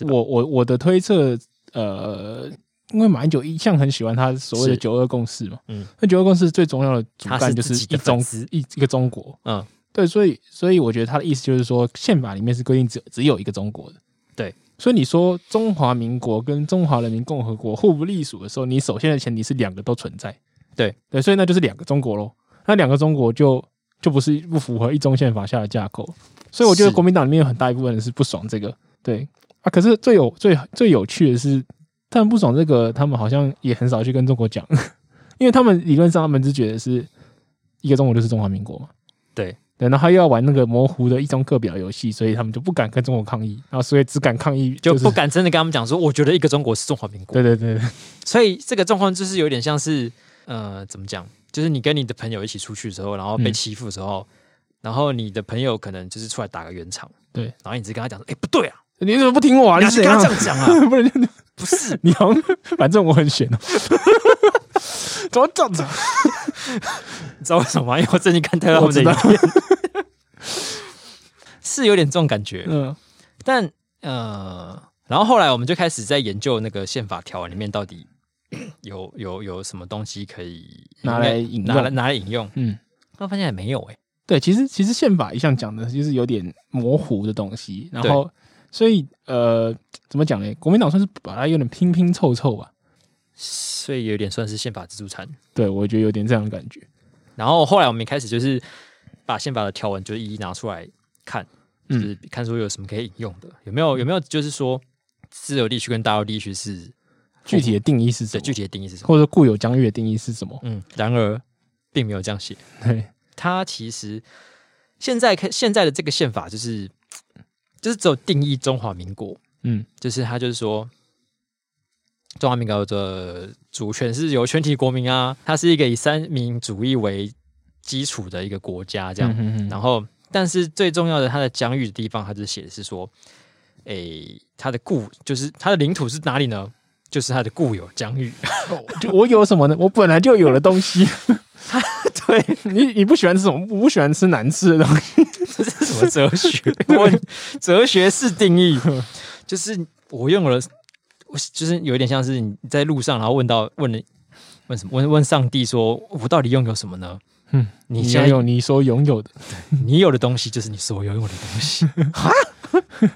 我我我的推测，呃。因为马英九一向很喜欢他所谓的“九二共识”嘛，嗯，那“九二共识”最重要的主干就是一中一一个中国，嗯，对，所以所以我觉得他的意思就是说，宪法里面是规定只只有一个中国的，对，所以你说中华民国跟中华人民共和国互不隶属的时候，你首先的前提是两个都存在，对。对，所以那就是两个中国喽，那两个中国就就不是不符合一中宪法下的架构，所以我觉得国民党里面有很大一部分人是不爽这个，对。啊，可是最有最最有趣的是。他们不爽这个，他们好像也很少去跟中国讲，因为他们理论上他们只觉得是一个中国就是中华民国嘛。对对，然后他又要玩那个模糊的一中各表游戏，所以他们就不敢跟中国抗议，然后所以只敢抗议，就不敢真的跟他们讲说，我觉得一个中国是中华民国。对对对对，所以这个状况就是有点像是呃，怎么讲？就是你跟你的朋友一起出去的时候，然后被欺负的时候，嗯、然后你的朋友可能就是出来打个圆场，对，然后你直接跟他讲说，哎，不对啊，你怎么不听我啊？你是跟他这样讲啊？不能。不是 你好，反正我很闲哦。怎么这样子？你知道为什么吗？因为我最近看太多的影片，是有点这种感觉。嗯，但呃，然后后来我们就开始在研究那个宪法条文里面到底 有有有什么东西可以拿来引拿来拿来引用。嗯，我发现也没有哎。对，其实其实宪法一向讲的就是有点模糊的东西，然后。所以，呃，怎么讲呢？国民党算是把它有点拼拼凑凑吧，所以有点算是宪法自助餐。对，我觉得有点这样的感觉。然后后来我们一开始就是把宪法的条文就一一拿出来看，就是看说有什么可以引用的，有没有有没有就是说自由地区跟大陆地区是具体的定义是什么？具体的定义是什么？或者固有疆域的定义是什么？嗯，然而并没有这样写。对，它其实现在看现在的这个宪法就是。就是只有定义中华民国，嗯，就是他就是说，中华民国的主权是由全体国民啊，它是一个以三民主义为基础的一个国家，这样。嗯、哼哼然后，但是最重要的，它的疆域的地方，它就写的是说，诶、欸，它的固就是它的领土是哪里呢？就是它的固有疆域。就我有什么呢？我本来就有的东西。对 你，你不喜欢吃什么？我不喜欢吃难吃的东西。什么哲学？我哲学式定义，就是我用了，我就是有一点像是你在路上，然后问到问了问什么？问问上帝说：“我到底拥有什么呢？”嗯，你拥有你所拥有的，你有的东西就是你所拥有的东西。哈？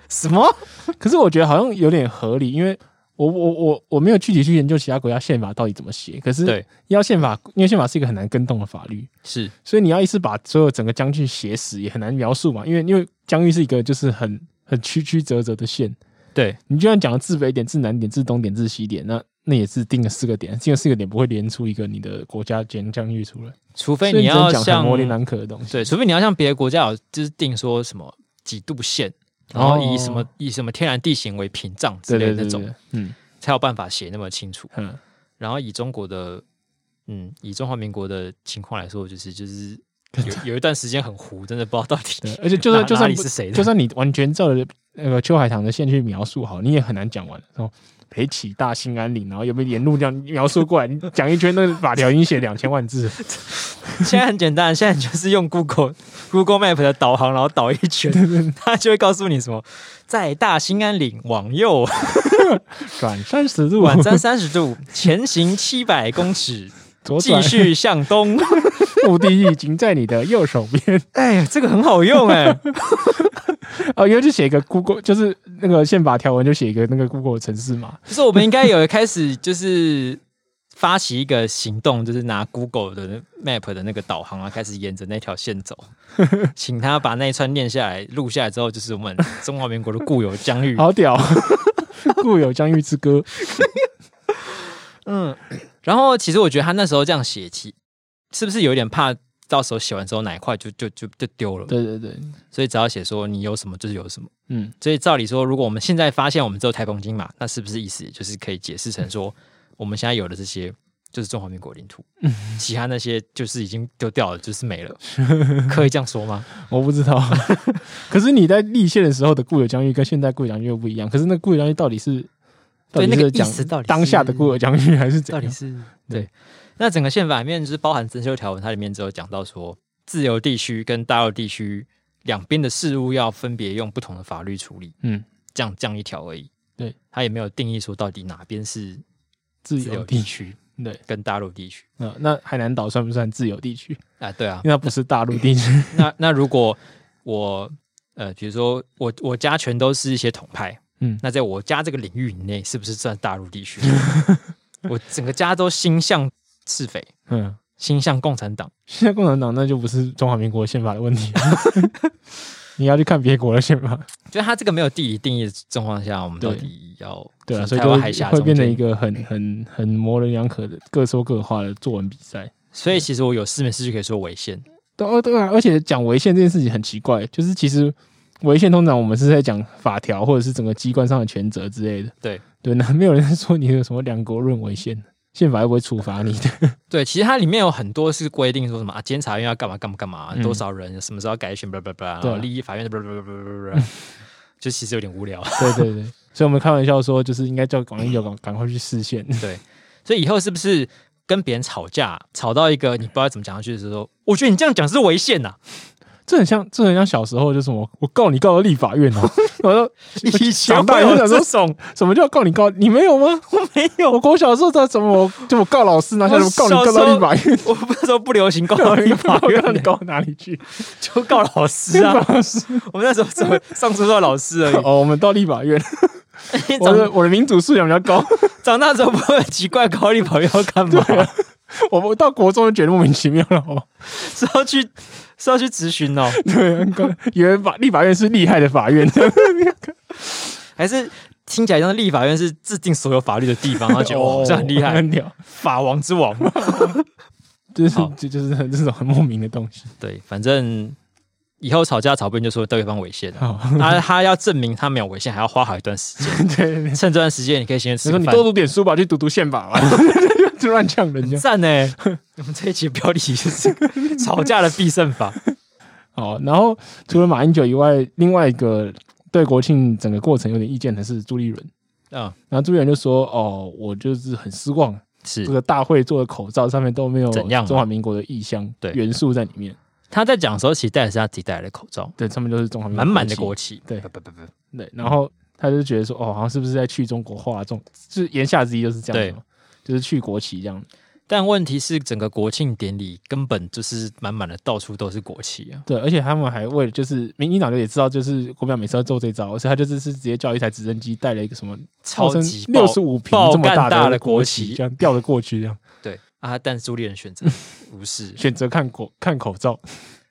什么？可是我觉得好像有点合理，因为。我我我我没有具体去研究其他国家宪法到底怎么写，可是对，要宪法，因为宪法是一个很难跟动的法律，是，所以你要一次把所有整个疆域写死也很难描述嘛，因为因为疆域是一个就是很很曲曲折折的线，对，你就算讲自北点、自南点、自东点、自西点，那那也是定了四个点，定了四个点不会连出一个你的国家间疆域出来，除非你要像模棱两可的东西，对，除非你要像别的国家有就是定说什么几度线，然后以什么、哦、以什么天然地形为屏障之类的那种，对对对对嗯。才有办法写那么清楚。嗯，然后以中国的，嗯，以中华民国的情况来说，就是就是有有一段时间很糊，真的不知道到底。对，而且就算就算你是谁，就算你完全照着那个秋海棠的线去描述好，你也很难讲完。说北起大兴安岭，然后有没有沿路这样描述过来？你讲一圈，那个法条已经写两千万字。现在很简单，现在就是用 Google Google Map 的导航，然后导一圈，它就会告诉你什么，在大兴安岭往右。转三十度，转三三十度，前行七百公尺，左转继续向东，目的地已经在你的右手边。哎，这个很好用哎、欸。哦，因为就写一个 Google，就是那个宪法条文，就写一个那个 Google 的程式嘛。就是我们应该有开始就是。发起一个行动，就是拿 Google 的 Map 的那个导航啊，开始沿着那条线走，请他把那一串念下来，录下来之后，就是我们中华民国的固有疆域，好屌，固有疆域之歌。嗯，然后其实我觉得他那时候这样写，其是不是有点怕到时候写完之后哪一块就就就就丢了？对对对，所以只要写说你有什么就是有什么。嗯，所以照理说，如果我们现在发现我们只有台风金马，那是不是意思就是可以解释成说？我们现在有的这些就是中华民国领土，其他那些就是已经丢掉了，就是没了，可以这样说吗？我不知道。可是你在立宪的时候的固有疆域跟现在固有疆域又不一样。可是那固有疆域到底是对那个意思到底当下的孤儿将军还是怎样？到底是对？那整个宪法里面就是包含增修条文，它里面只有讲到说，自由地区跟大陆地区两边的事务要分别用不同的法律处理。嗯，这样这样一条而已。对，它也没有定义说到底哪边是。自由地区，对，跟大陆地区，嗯，那海南岛算不算自由地区啊？对啊，因为它不是大陆地区。那那如果我呃，比如说我我家全都是一些统派，嗯，那在我家这个领域以内，是不是算大陆地区？我整个家都心向赤匪，嗯，心向共产党，心向共产党，那就不是中华民国宪法的问题。你要去看别国的宪法，就它这个没有地理定义的状况下，我们到底要对啊，所以就会变成一个很很很模棱两可的各说各话的作文比赛。所以其实我有事没事就可以说违宪，对对啊，而且讲违宪这件事情很奇怪，就是其实违宪通常我们是在讲法条或者是整个机关上的权责之类的。对对，那没有人说你有什么两国论违宪。宪法又不会处罚你的。对，其实它里面有很多是规定说什么啊，监察院要干嘛干嘛干嘛，多少人，什么时候改选，blah blah blah，然后立法院，blah blah blah，就其实有点无聊。对对对，所以我们开玩笑说，就是应该叫广义有赶赶快去释宪。对，所以以后是不是跟别人吵架，吵到一个你不知道怎么讲下去的时候，我觉得你这样讲是违宪呐。这很像，这很像小时候，就是我我告你告到立法院哦。我说以前会有这种什么叫告你告？你没有吗？我没有。我我小时候在怎么就我告老师，然后就告你告到立法院。我不是说不流行告到立法院，你告哪里去？就告老师啊！老师，我们那时候怎么上初中老师而已。哦，我们到立法院。我的我的民主素养比较高，长大之后不会很奇怪，告立法院要干嘛？我们到国中就觉得莫名其妙了，哦，是要去是要去咨询哦。对，以为法立法院是厉害的法院，还是听起来像立法院是制定所有法律的地方，然后觉得哦，这很厉害，很屌，法王之王，就是就就是很这种很莫名的东西。对，反正以后吵架吵不赢就说对方违宪，他他要证明他没有违宪，还要花好一段时间。对，趁这段时间你可以先吃你多读点书吧，去读读宪法吧。就乱呛人家，赞呢！我们这一期标题就是吵架的必胜法。好，然后除了马英九以外，另外一个对国庆整个过程有点意见的是朱立伦。嗯，然后朱立伦就说：“哦，我就是很失望，是这个大会做的口罩上面都没有中华民国的意象对元素在里面。”他在讲的时候，其实戴的是他自己戴的口罩，对，上面都是中华民国满满的国旗。对，不不不不，对，然后他就觉得说：“哦，好像是不是在去中国化？中就是言下之意就是这样子。”就是去国旗这样，但问题是整个国庆典礼根本就是满满的，到处都是国旗啊！对，而且他们还为了就是民进党就也知道，就是国民党每次要做这招，所以他就是是直接叫一台直升机带了一个什么超级六十五平这么大的国旗，这样吊着过去这样。对啊，但朱立伦选择 无视，选择看国看口罩。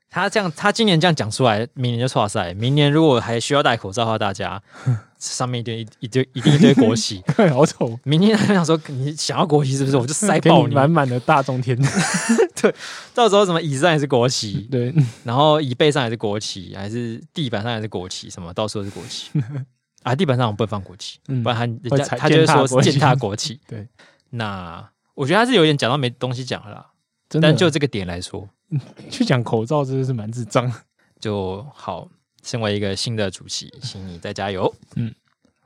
他这样，他今年这样讲出来，明年就错赛。明年如果还需要戴口罩的话，大家 上面一堆一堆一定一堆国旗，好丑。明年他想说，你想要国旗是不是？我就塞爆你，满满的大中天。对，到时候什么椅子上也是国旗，对，然后椅背上也是国旗，还是地板上也是国旗，什么到处都是国旗。啊，地板上我不能放国旗，不然他人家他就会说是践踏国旗。对，那我觉得他是有点讲到没东西讲了啦。但就这个点来说。去讲口罩真的是蛮智障。就好，身为一个新的主席，请你再加油。嗯，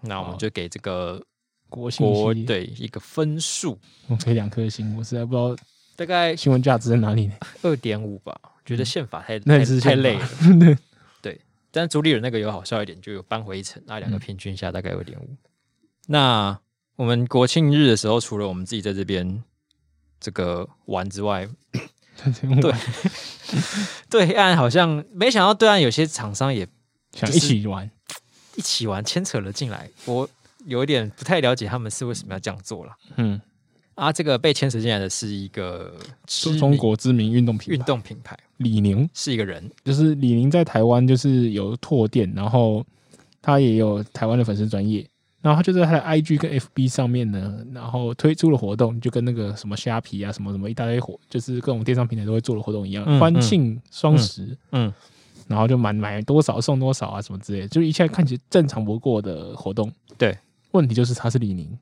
那我们就给这个国国对一个分数，我给两颗星。我实在不知道大概新闻价值在哪里呢？二点五吧。觉得宪法太、嗯、太是太累了。对，但是朱立伦那个有好笑一点，就有扳回一城，那两个平均下大概二点五。那我们国庆日的时候，除了我们自己在这边这个玩之外，对，对岸好像没想到对岸有些厂商也想一起玩，一起玩牵扯了进来。我有一点不太了解他们是为什么要这样做了。嗯，啊，这个被牵扯进来的是一个中国知名运动品运动品牌，李宁是一个人，就是李宁在台湾就是有拓店，然后他也有台湾的粉丝专页。然后他就在他的 IG 跟 FB 上面呢，然后推出了活动，就跟那个什么虾皮啊、什么什么一大堆活，就是各种电商平台都会做的活动一样，嗯、欢庆双十，嗯，嗯。然后就买买多少送多少啊，什么之类的，就一切看起来正常不过的活动。对，问题就是他是李宁，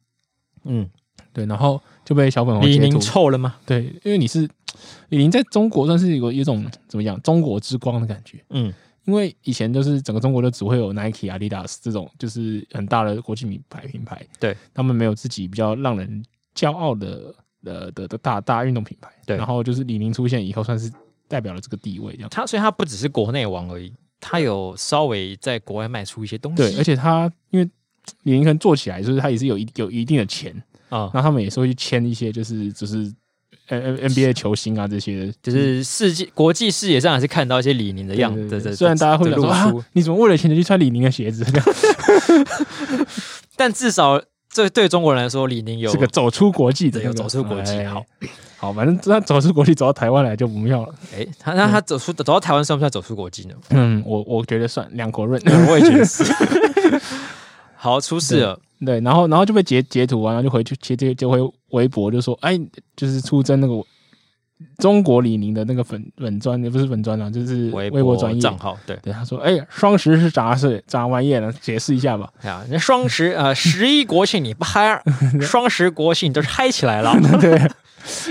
嗯，对，然后就被小粉红李宁臭了吗？对，因为你是李宁，在中国算是有一种怎么讲，中国之光的感觉，嗯。因为以前就是整个中国都只会有 Nike、Adidas 这种就是很大的国际名牌品牌，对，他们没有自己比较让人骄傲的的的的大大运动品牌，对。然后就是李宁出现以后，算是代表了这个地位，这样。他所以他不只是国内王而已，他有稍微在国外卖出一些东西，对。而且他因为李宁可能做起来，就是他也是有一有一定的钱啊，那、嗯、他们也是会去签一些，就是就是。N N N B A 球星啊，这些就是世界国际视野上还是看到一些李宁的样子。虽然大家会说啊，你怎么为了钱就去穿李宁的鞋子？但至少这对中国人来说，李宁有这个走出国际的，有走出国际。好，好，反正他走出国际走到台湾来就不妙了。哎，他那他走出走到台湾算不算走出国际呢？嗯，我我觉得算两国论，我也觉得是。好，出事了。对，然后然后就被截截图完，然后就回去截截就回微博，就说哎，就是出征那个中国李宁的那个粉粉砖，也不是粉砖啊，就是微博专业账号。对对，他说哎，双十是啥事？咋玩意呢？解释一下吧。啊，那双十呃，十一国庆你不嗨，双十国庆都是嗨起来了。对，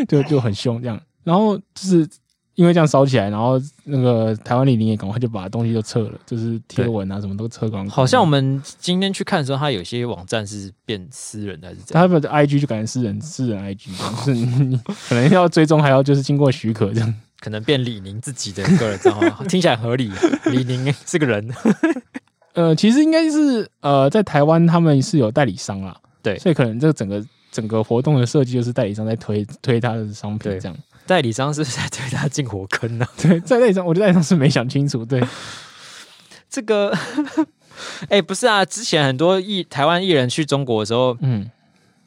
就就很凶这样，然后就是。因为这样烧起来，然后那个台湾李宁也赶快就把东西都撤了，就是贴文啊什么都撤光。好像我们今天去看的时候，他有些网站是变私人的，还是怎样？他们的 IG 就改成私人私人 IG，就是你可能要追踪，还要就是经过许可这样。可能变李宁自己的个人账号，听起来合理。李宁是个人，呃，其实应该是呃，在台湾他们是有代理商啦，对，所以可能这个整个整个活动的设计就是代理商在推推他的商品这样。代理商是不是在推他进火坑呢？对，在代理商，我觉得代理商是没想清楚。对，这个，哎、欸，不是啊，之前很多艺台湾艺人去中国的时候，嗯。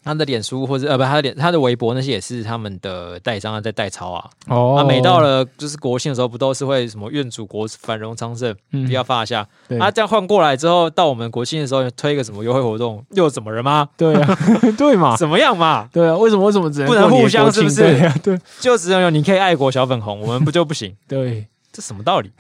他的脸书或者呃不，他的脸他的微博那些也是他们的代理商在代抄啊。哦。啊，每到了就是国庆的时候，不都是会什么愿祖国繁荣昌盛，不要放下。啊，这样换过来之后，到我们国庆的时候推一个什么优惠活动，又怎么了吗？对啊，对嘛？怎么样嘛？对啊，为什么为什么只能不能互相？是不是？对就只能有你可以爱国小粉红，我们不就不行？对，这什么道理？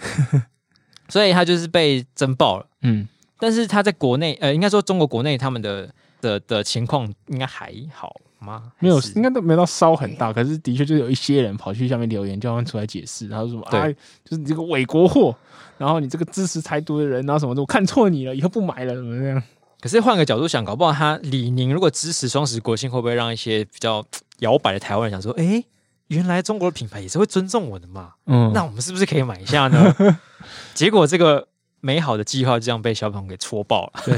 所以他就是被侦爆了。嗯，但是他在国内，呃，应该说中国国内他们的。的的情况应该还好吗？没有，应该都没到烧很大。可是的确就有一些人跑去下面留言，叫他们出来解释。他说什么？哎，就是你这个伪国货，然后你这个支持台独的人，然后什么的，我看错你了，以后不买了，怎么这样？可是换个角度想，搞不好他李宁如果支持双十国庆，会不会让一些比较 摇摆的台湾人想说，哎，原来中国的品牌也是会尊重我的嘛？嗯，那我们是不是可以买一下呢？结果这个。美好的计划就这样被小朋友给戳爆了，对，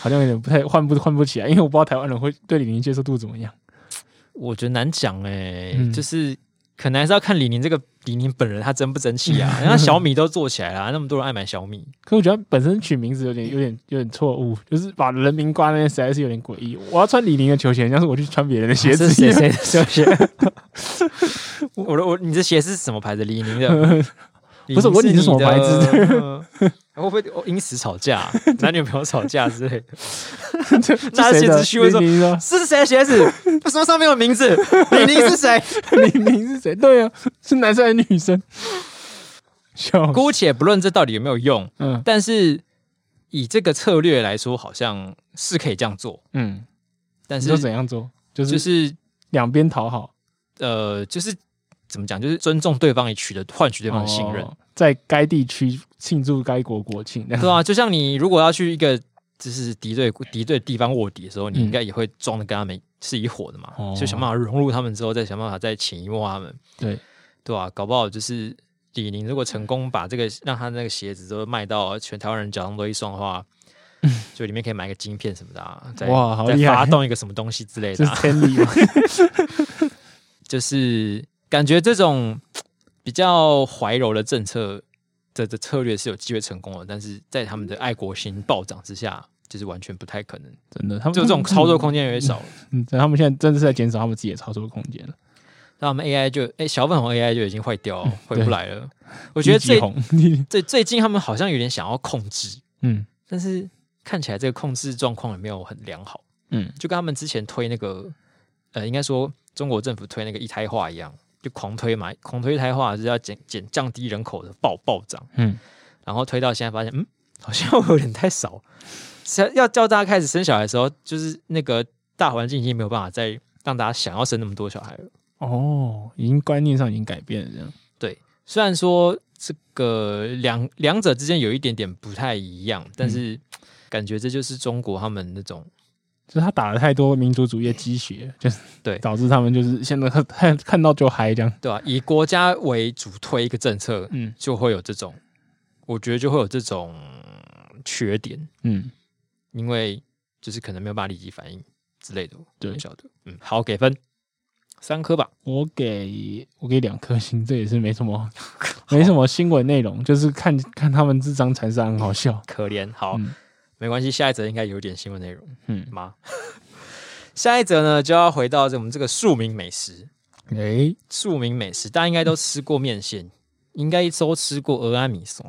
好像有点不太换不换不起来，因为我不知道台湾人会对李宁接受度怎么样。我觉得难讲哎、欸，嗯、就是可能还是要看李宁这个李宁本人他争不争气啊。人家小米都做起来了，那么多人爱买小米，可我觉得本身取名字有点有点有点错误，就是把人名挂那边实在是有点诡异。我要穿李宁的球鞋，像是我去穿别人的鞋子，谁谁的 球鞋？我的我你的鞋是什么牌子？李宁的。不是，我问你是什么牌子的？会不会因此吵架？男女朋友吵架之类的？拿鞋子去问说：“是谁的鞋子？为什么上面有名字？李宁是谁？李宁是谁？对啊，是男生还是女生？”姑且不论这到底有没有用，嗯，但是以这个策略来说，好像是可以这样做，嗯。但是怎样做？就是就是两边讨好，呃，就是。怎么讲，就是尊重对方，也取得换取对方的信任，哦、在该地区庆祝该国国庆，对啊，就像你如果要去一个就是敌对敌对地方卧底的时候，你应该也会装的跟他们是一伙的嘛，嗯、就想办法融入他们之后，再想办法再潜移默他们，对。对啊，搞不好就是李宁如果成功把这个让他那个鞋子都卖到全台湾人脚上都一双的话。就里面可以买个晶片什么的啊，哇，好厉害！再发动一个什么东西之类的，啊，天理 就是感觉这种 比较怀柔的政策的的策略是有机会成功的，但是在他们的爱国心暴涨之下，就是完全不太可能。真的，他们就这种操作空间越少了。嗯，他们现在真的是在减少他们自己的操作空间了。那我们 AI 就哎，小粉红 AI 就已经坏掉了，回不来了。我觉得最 最最近他们好像有点想要控制，嗯，但是。看起来这个控制状况也没有很良好，嗯，就跟他们之前推那个，呃，应该说中国政府推那个一胎化一样，就狂推嘛，狂推一胎化是要减减降低人口的暴暴涨，嗯，然后推到现在发现，嗯，好像有点太少，要叫大家开始生小孩的时候，就是那个大环境已经没有办法再让大家想要生那么多小孩了，哦，已经观念上已经改变了，这样，对，虽然说这个两两者之间有一点点不太一样，但是。嗯感觉这就是中国他们那种，就是他打了太多民族主义的鸡血，就是对，导致他们就是现在看看到就嗨这样，对吧、啊？以国家为主推一个政策，嗯，就会有这种，我觉得就会有这种缺点，嗯，因为就是可能没有办法立即反应之类的，对，晓得，嗯，好，给分三颗吧，我给我给两颗星，这也是没什么 没什么新闻内容，就是看看他们这张残杀很好笑，可怜，好。嗯没关系，下一则应该有点新闻内容，嗯吗？下一则呢，就要回到我们这个庶民美食。诶、欸，庶民美食，大家应该都吃过面线，应该都吃过蚵仔面线。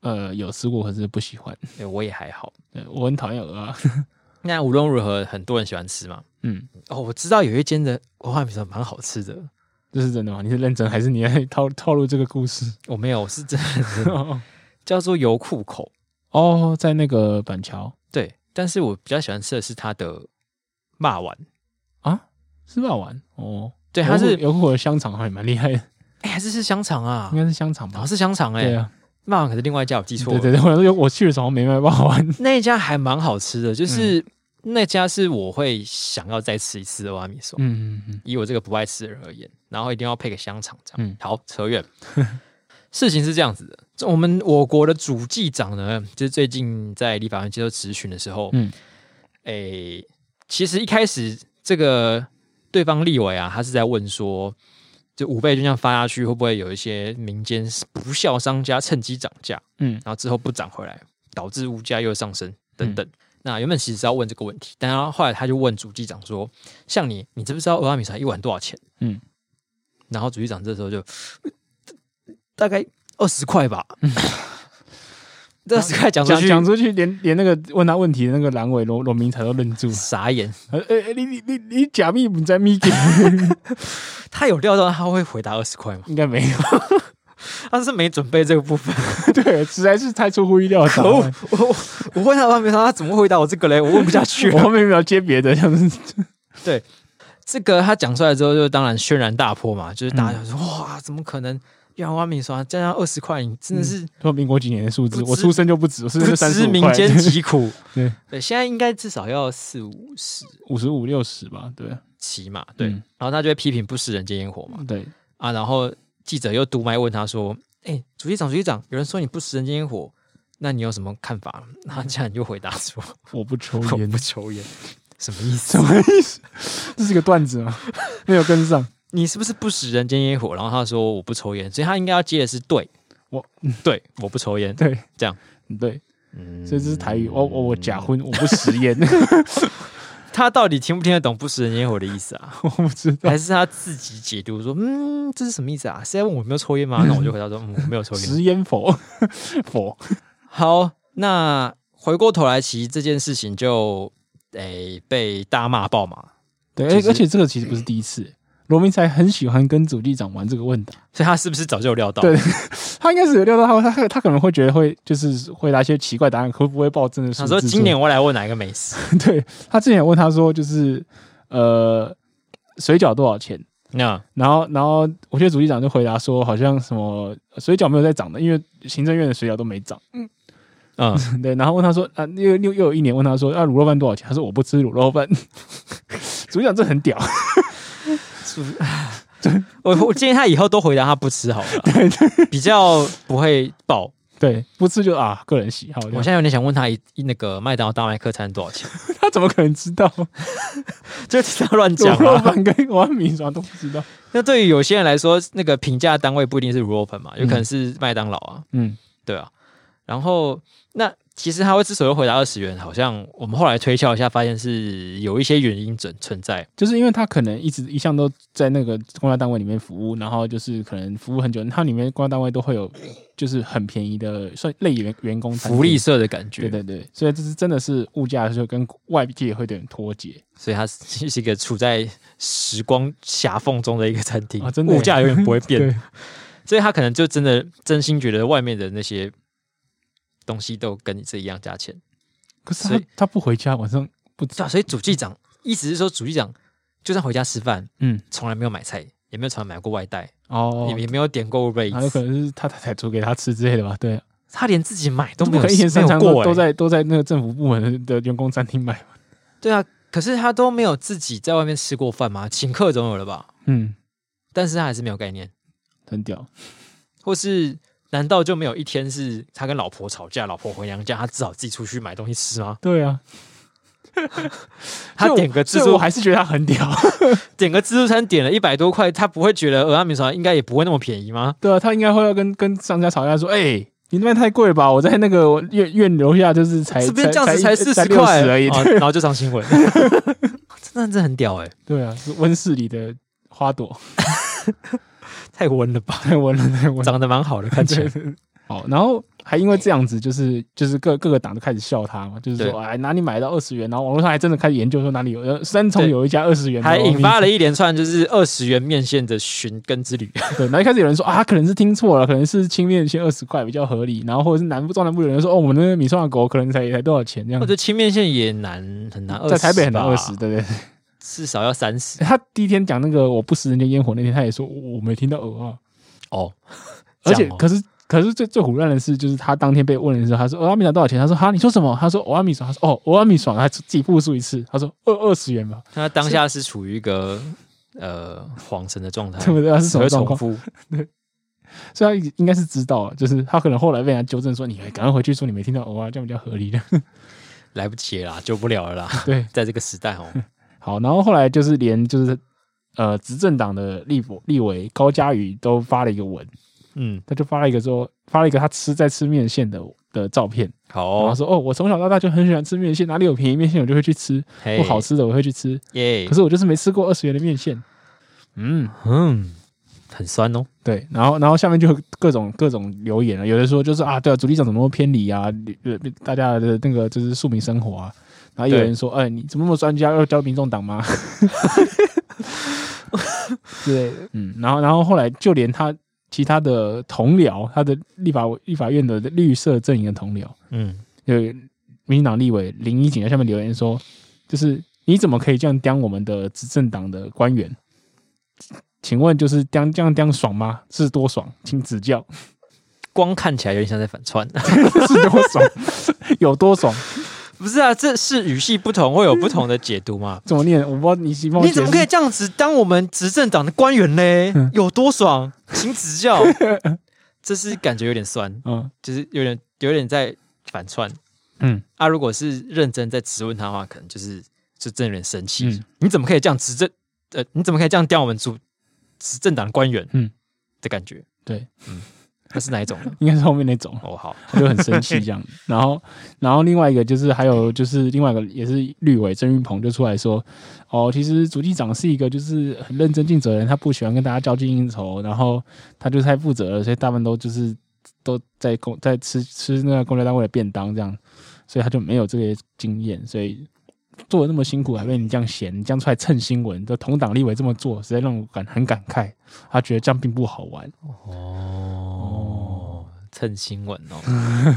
呃，有吃过，可是不喜欢。对，我也还好，对我很讨厌鹅啊。那无论如何，很多人喜欢吃嘛。嗯，哦，我知道有一间的蚵仔面线蛮好吃的，这是真的吗？你是认真还是你在套套路这个故事？我没有，我是真的，叫做油库口。哦，在那个板桥，对，但是我比较喜欢吃的是它的骂丸啊，是肉圆哦，对，它是有火的香肠，还蛮厉害的，哎，还是是香肠啊，应该是香肠吧，是香肠哎，对啊，肉圆可是另外一家，我记错了，对对对，我说我去的时候没卖肉圆，那一家还蛮好吃的，就是那家是我会想要再吃一次的蚵仔面线，嗯嗯嗯，以我这个不爱吃的人而言，然后一定要配个香肠这样，嗯，好，扯远。事情是这样子的，我们我国的主计长呢，就是最近在立法院接受质询的时候，嗯，诶、欸，其实一开始这个对方立委啊，他是在问说，就五倍就这样发下去，会不会有一些民间不孝商家趁机涨价，嗯，然后之后不涨回来，导致物价又上升等等。嗯、那原本其实是要问这个问题，但他后来他就问主计长说，像你，你知不知道蚵仔面线一碗多少钱？嗯，然后主计长这时候就。大概二十块吧，二十块讲出去，讲出去连，连连那个问他问题的那个阑尾罗罗明才都愣住，傻眼。呃呃，你你你你假密不在密给？他有料到他会回答二十块吗？应该没有，他是没准备这个部分。对，实在是太出乎意料了。我我我问他，他没他怎么回答我这个嘞？我问不下去，我后面没有接别的，像是对这个他讲出来之后，就当然轩然大波嘛，就是大家说、嗯、哇，怎么可能？要挖米刷加上二十块，你真的是说民国几年的数字？我出生就不止，我出生三十。民间疾 苦，对对，现在应该至少要四五十、五十五六十吧？对，起码对。然后他就会批评不食人间烟火嘛？对啊，然后记者又读麦问他说：“哎，主席长，主席长，有人说你不食人间烟火，那你有什么看法？” 他竟然就回答说：“我不抽烟，我不抽烟。”什么意思？什么意思？这是个段子吗？没有跟上。你是不是不食人间烟火？然后他说我不抽烟，所以他应该要接的是对，我对我不抽烟，对这样对，嗯，所以这是台语。我我我假婚，我不食烟。他到底听不听得懂不食人间烟火的意思啊？我不知道，还是他自己解读说，嗯，这是什么意思啊？是在问我没有抽烟吗？那我就回答说，嗯，我没有抽烟。食烟否？否。好，那回过头来，其实这件事情就诶、欸、被大骂爆嘛。对，而且这个其实不是第一次。罗明才很喜欢跟主机长玩这个问答，所以他是不是早就有料到？对，他应该是有料到他，他他他可能会觉得会就是回答一些奇怪答案，会不会报真的数字？他说今年我来问哪一个美食？对，他之前问他说就是呃水饺多少钱？那然后然后我觉得主机长就回答说，好像什么水饺没有在涨的，因为行政院的水饺都没涨。嗯嗯，对。然后问他说啊，又又又有一年问他说啊，卤肉饭多少钱？他说我不吃卤肉饭。主机长这很屌。我我建议他以后都回答他不吃好了，对，比较不会爆。对，不吃就啊，个人喜好。我现在有点想问他一那个麦当劳大麦克餐多少钱？他怎么可能知道？就听他乱讲。啊肉饭跟蚵仔面线都不知道。那对于有些人来说，那个评价单位不一定是 r o p e n 嘛，有可能是麦当劳啊。嗯，对啊。然后那。其实他会之所以回答二十元，好像我们后来推敲一下，发现是有一些原因存存在，就是因为他可能一直一向都在那个公家单位里面服务，然后就是可能服务很久，他里面公家单位都会有就是很便宜的算类员员工福利社的感觉，对对对，所以这是真的是物价就跟外界会有点脱节，所以它是一个处在时光狭缝中的一个餐厅，啊、真的物价永远不会变，所以他可能就真的真心觉得外面的那些。东西都跟你这一样价钱，可是他以他不回家，晚上不知道。所以主机长意思是说，主机长就算回家吃饭，嗯，从来没有买菜，也没有从来买过外带，哦，也也没有点过位，有可能是他太太煮给他吃之类的吧？对，他连自己买都没有，一天三餐都在都在那个政府部门的员工餐厅买。对啊，可是他都没有自己在外面吃过饭吗？请客总有了吧？嗯，但是他还是没有概念，很屌，或是。难道就没有一天是他跟老婆吵架，老婆回娘家，他只好自己出去买东西吃吗？对啊，他点个自助，我还是觉得他很屌。点个自助餐点了一百多块，他不会觉得蚵仔面线应该也不会那么便宜吗？对啊，他应该会要跟跟商家吵架说：“哎、欸，你那边太贵了吧？我在那个院院楼下就是才这边这样子才四十块而已。”然后就上新闻，真的这很屌哎、欸！对啊，是温室里的花朵。太温了吧，太温了，太温，长得蛮好的，看起来。好，然后还因为这样子，就是就是各各个党都开始笑他嘛，就是说，哎，哪里买到二十元？然后网络上还真的开始研究说哪里有三重有一家二十元，还引发了一连串就是二十元面线的寻根之旅。对，然后一开始有人说啊，可能是听错了，可能是清面线二十块比较合理，然后或者是南部中南部有人说哦，我们那个米蒜狗可能才才多少钱这样。或者清面线也难很难，在台北很难二十，对不对？至少要三十。他第一天讲那个我不食人间烟火那天，他也说我没听到蚵啊。哦，而且可是可是最最胡乱的是，就是他当天被问的时候，他说蚵仔面多少钱？他说哈，你说什么？他说欧阿米爽。他说哦，欧阿米爽，他自己复述一次。他说二二十元吧。他当下是处于一个呃恍神的状态，对不对？他是什么状况？对，所以他应该是知道，就是他可能后来被人家纠正说，你赶快回去说你没听到蚵仔，这样比较合理的。来不及了啦，救不了了啦。对，在这个时代哦。好，然后后来就是连就是。呃，执政党的立立委高嘉瑜都发了一个文，嗯，他就发了一个说，发了一个他吃在吃面线的的照片，好，然后说哦，我从小到大就很喜欢吃面线，哪里有便宜面线我就会去吃，不好吃的我会去吃，耶，可是我就是没吃过二十元的面线，嗯。嗯，很酸哦，对，然后然后下面就各种各种留言了，有的说就是啊，对啊，主力长怎么偏离啊，大家的那个就是庶民生活啊，然后有人说，哎，你怎么那么专家要教民众党吗？对，嗯，然后，然后后来就连他其他的同僚，他的立法立法院的绿色阵营的同僚，嗯，有民进党立委林宜景在下面留言说，就是你怎么可以这样刁我们的执政党的官员？请问就是刁这样刁爽吗？是多爽？请指教。光看起来有点像在反串，是多爽？有多爽？不是啊，这是语系不同，会有不同的解读嘛？怎么念？我不知道你希望你怎么可以这样子当我们执政党的官员嘞？嗯、有多爽，请指教。这是感觉有点酸，嗯，就是有点有点在反串，嗯啊，如果是认真在质问他的话，可能就是就真有点生气。嗯、你怎么可以这样执政？呃，你怎么可以这样刁我们主执政党的官员？嗯，的感觉，对，嗯。那是哪一种？应该是后面那种哦。好，他就很生气这样。然后，然后另外一个就是还有就是另外一个也是绿委郑运鹏就出来说，哦，其实主机长是一个就是很认真尽责的人，他不喜欢跟大家交际应酬，然后他就太负责了，所以大部分都就是都在公在吃吃那个公交单位的便当这样，所以他就没有这些经验，所以做的那么辛苦还被你这样嫌，你这样出来蹭新闻的同党立委这么做，实在让我感很感慨，他觉得这样并不好玩哦。蹭新闻哦，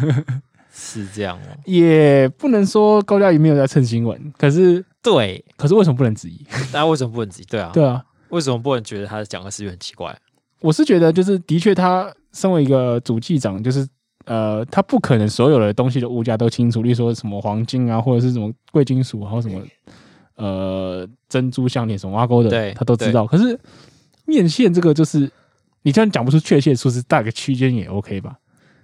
是这样哦，也不能说高嘉瑜没有在蹭新闻，可是对，可是为什么不能质疑？大家为什么不能质疑？对啊，对啊，为什么不能觉得他讲的事情很奇怪？我是觉得，就是的确，他身为一个主计长，就是呃，他不可能所有的东西的物价都清楚，例如说什么黄金啊，或者是什么贵金属，然后什么呃珍珠项链什么挖沟的，对，他都知道。可是面线这个，就是你虽然讲不出确切数字，大概区间也 OK 吧？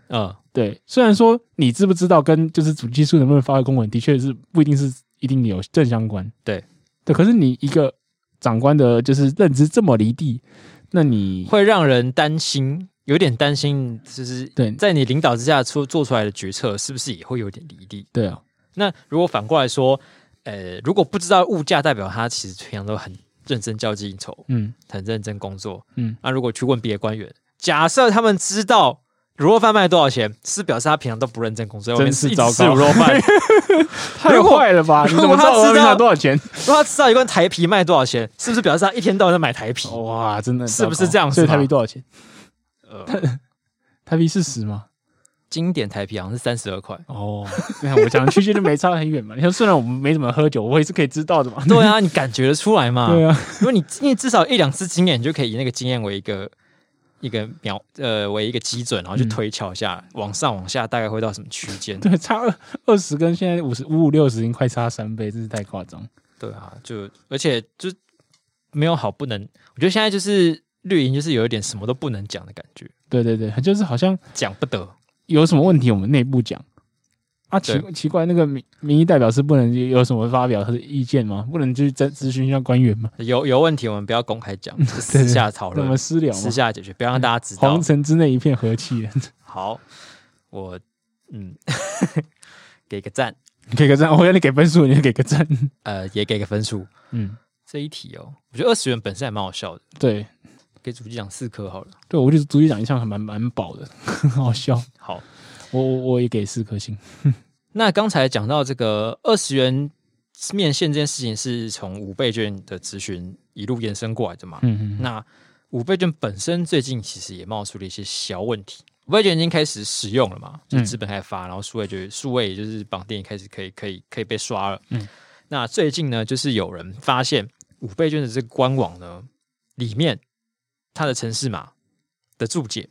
嗯，对。虽然说你知不知道跟就是主计处能不能发挥公文，的确是不一定是一定有正相关。对，对。可是你一个长官的，就是认知这么离地。那你会让人担心，有点担心，就是对，在你领导之下出做出来的决策，是不是也会有点离地？对啊。那如果反过来说，呃，如果不知道物价，代表他其实平常都很认真交际应酬，嗯，很认真工作，嗯。那如果去问别的官员，假设他们知道卤肉饭卖多少钱，是表示他平常都不认真工作，真是糟糕。卤肉饭 太坏了吧？你怎么知道他卖多少钱？如果他知道一罐台皮卖多少钱，是不是表示他一天到晚在买台皮？哇，真的是不是这样？所以台啤多少钱？呃，台币四十吗？经典台啤好像是三十二块。哦，我讲的区间就没差很远嘛。你说虽然我们没怎么喝酒，我也是可以知道的嘛。对啊，你感觉得出来嘛？对啊，因为你因为至少一两次经验，你就可以以那个经验为一个。一个秒呃为一个基准，然后去推敲一下，嗯、往上往下大概会到什么区间？对，差二二十跟现在五十五五六十，已经快差三倍，真是太夸张。对啊，就而且就没有好不能，我觉得现在就是绿营，就是有一点什么都不能讲的感觉。对对对，就是好像讲不得，有什么问题我们内部讲。啊，奇奇怪，那个民民意代表是不能有什么发表他的意见吗？不能去咨咨询一下官员吗？有有问题，我们不要公开讲，私下讨论，我们私聊，私下解决，不要让大家知道。皇城之内一片和气。好，我嗯，给个赞，给个赞。我要你给分数，你给个赞。呃，也给个分数。嗯，这一题哦，我觉得二十元本身还蛮好笑的。对，给主机长四颗好了。对，我觉得主机长印象还蛮蛮饱的，很好笑。好。我我也给四颗星。那刚才讲到这个二十元面线这件事情，是从五倍券的咨询一路延伸过来的嘛？嗯嗯。那五倍券本身最近其实也冒出了一些小问题。五倍券已经开始使用了嘛？就资本开始发，然后数位就数位也就是绑定开始可以可以可以被刷了。嗯。那最近呢，就是有人发现五倍券的这个官网呢，里面它的城市码的注解，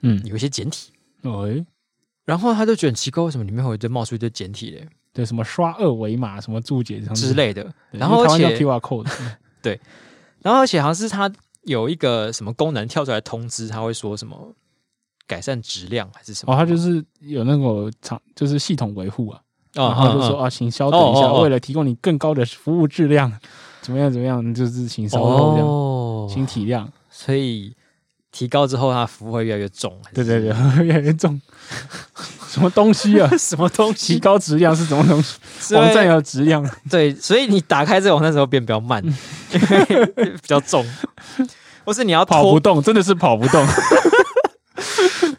嗯，有一些简体。哎。然后他就觉得很奇怪，为什么里面会就冒出一堆简体嘞？对，什么刷二维码、什么注解之类的。然后而且 QR code，对。然后而且好像是它有一个什么功能跳出来通知，他会说什么改善质量还是什么？哦，他就是有那个厂，就是系统维护啊。然后就说啊，请稍等一下，为了提供你更高的服务质量，怎么样怎么样，就是请稍后这样，请体谅。所以。提高之后，它服务会越来越重。对对对，越来越重。什么东西啊？什么东西？提高质量是什么东西？网站有质量。对，所以你打开这个网站的时候变比较慢，因为比较重。或是你要跑不动，真的是跑不动。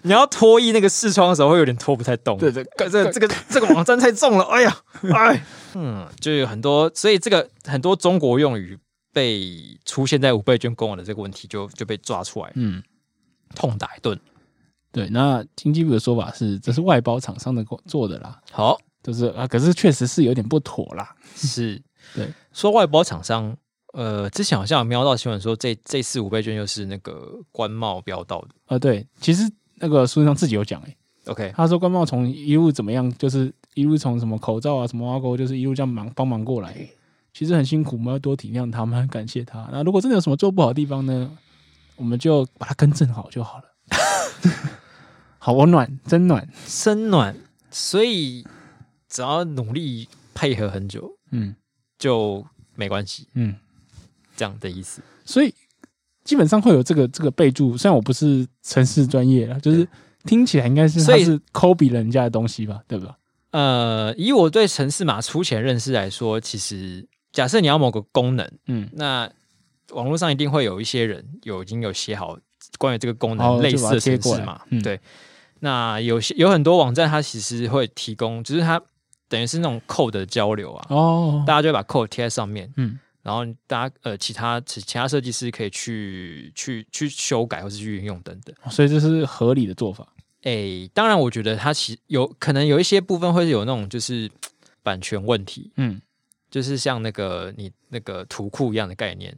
你要拖衣那个视窗的时候，会有点拖不太动。对对，这个这个这个网站太重了。哎呀，哎，嗯，就有很多，所以这个很多中国用语。被出现在五倍券官网的这个问题就就被抓出来，嗯，痛打一顿。对，那经济部的说法是，这是外包厂商的做的啦。好，就是啊，可是确实是有点不妥啦。是，对，说外包厂商，呃，之前好像有瞄到新闻说，这这次五倍券又是那个官帽标到的。呃，对，其实那个书上自己有讲，哎，OK，他说官帽从一路怎么样，就是一路从什么口罩啊，什么挖沟，就是一路这样忙帮忙过来。其实很辛苦，我们要多体谅他们，很感谢他。那如果真的有什么做不好的地方呢，我们就把它更正好就好了。好温暖，真暖，真暖。所以只要努力配合很久，嗯，就没关系，嗯，这样的意思。所以基本上会有这个这个备注，虽然我不是城市专业了，就是听起来应该是算是 copy 人家的东西吧，对吧？呃，以我对城市码粗浅认识来说，其实。假设你要某个功能，嗯，那网络上一定会有一些人有已经有写好关于这个功能类似的程式嘛，嗯、对。那有些有很多网站，它其实会提供，就是它等于是那种 code 的交流啊，哦，大家就会把 code 贴在上面，嗯，然后大家呃其他其其他设计师可以去去去修改或是去运用等等，所以这是合理的做法。诶，当然，我觉得它其实有可能有一些部分会有那种就是版权问题，嗯。就是像那个你那个图库一样的概念。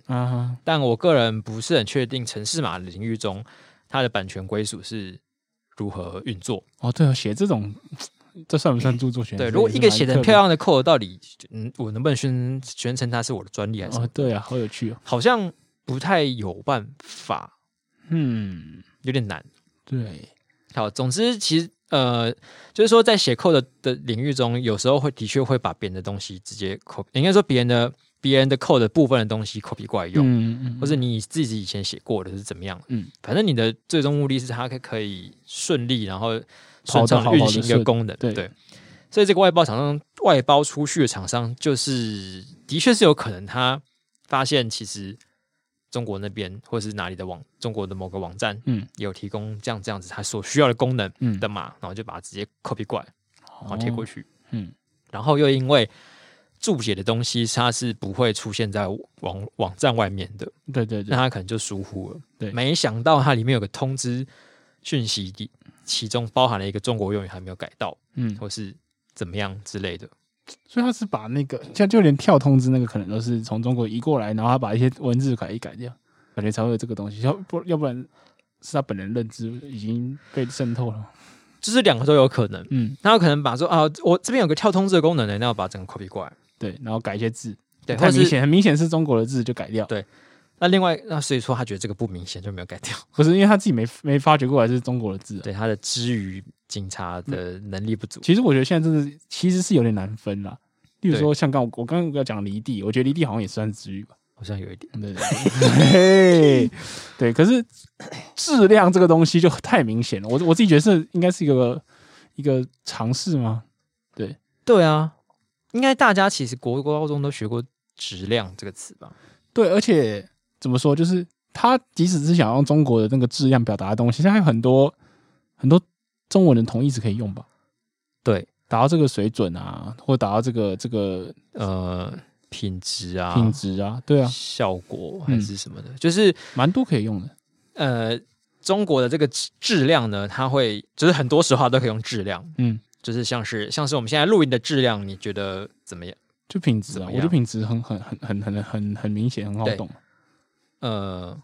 但我个人不是很确定，城市码领域中它的版权归属是如何运作。哦，对啊，写这种这算不算著作权？对，如果一个写的漂亮的 code，到底嗯，我能不能宣宣称它是我的专利还是？哦，对啊，好有趣哦，好像不太有办法，嗯，有点难。对，好，总之其实。呃，就是说，在写 code 的领域中，有时候会的确会把别人的东西直接 copy，应该说别人的别人的 code 的部分的东西 copy 过来用，嗯嗯，或者你自己以前写过的是怎么样，嗯，反正你的最终目的是它可可以顺利然后顺畅运行一个功能，对，对，所以这个外包厂商外包出去的厂商，就是的确是有可能他发现其实。中国那边或者是哪里的网，中国的某个网站，嗯，有提供这样这样子它所需要的功能的码，然后就把它直接 copy 过来，然后贴过去，嗯，然后又因为注解的东西它是不会出现在网网站外面的，对对对，那它可能就疏忽了，对，没想到它里面有个通知讯息，其中包含了一个中国用语还没有改到，嗯，或是怎么样之类的。所以他是把那个，像就连跳通知那个，可能都是从中国移过来，然后他把一些文字改一改掉，感觉才会有这个东西。要不要不然，是他本人认知已经被渗透了。就是两个都有可能。嗯，他有可能把说啊，我这边有个跳通知的功能呢，那我把整个 copy 过来。对，然后改一些字，对，太明显，很明显是中国的字就改掉。对，那另外那所以说他觉得这个不明显就没有改掉，不是因为他自己没没发觉过来是中国的字，对，他的支语警察的能力不足。其实我觉得现在真的其实是有点难分啦。例如说，像刚我刚刚要讲离地，我觉得离地好像也算治愈吧，好像有一点。对对 对，可是质量这个东西就太明显了。我我自己觉得是应该是一个一个尝试吗？对对啊，应该大家其实国国高中都学过“质量”这个词吧？对，而且怎么说，就是他即使是想用中国的那个质量表达的东西，他有很多很多中文的同义词可以用吧？对。达到这个水准啊，或达到这个这个呃品质啊，品质啊，对啊，效果还是什么的，嗯、就是蛮多可以用的。呃，中国的这个质量呢，它会就是很多时候都可以用质量，嗯，就是像是像是我们现在录音的质量，你觉得怎么样？就品质啊，我觉得品质很很很很很很很明显，很好懂。呃，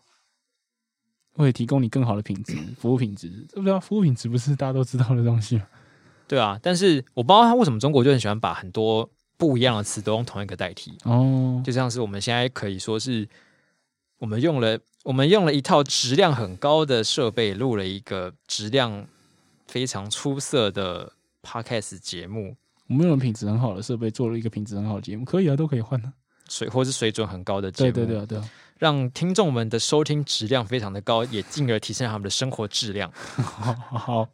会提供你更好的品质，服务品质，对不对？服务品质不是大家都知道的东西吗？对啊，但是我不知道他为什么中国就很喜欢把很多不一样的词都用同一个代替哦，就像是我们现在可以说是我们用了我们用了一套质量很高的设备录了一个质量非常出色的 Podcast 节目，我们用了品质很好的设备做了一个品质很好的节目，可以啊，都可以换的，水或是水准很高的节目，对对对对啊。让听众们的收听质量非常的高，也进而提升他们的生活质量。好，好，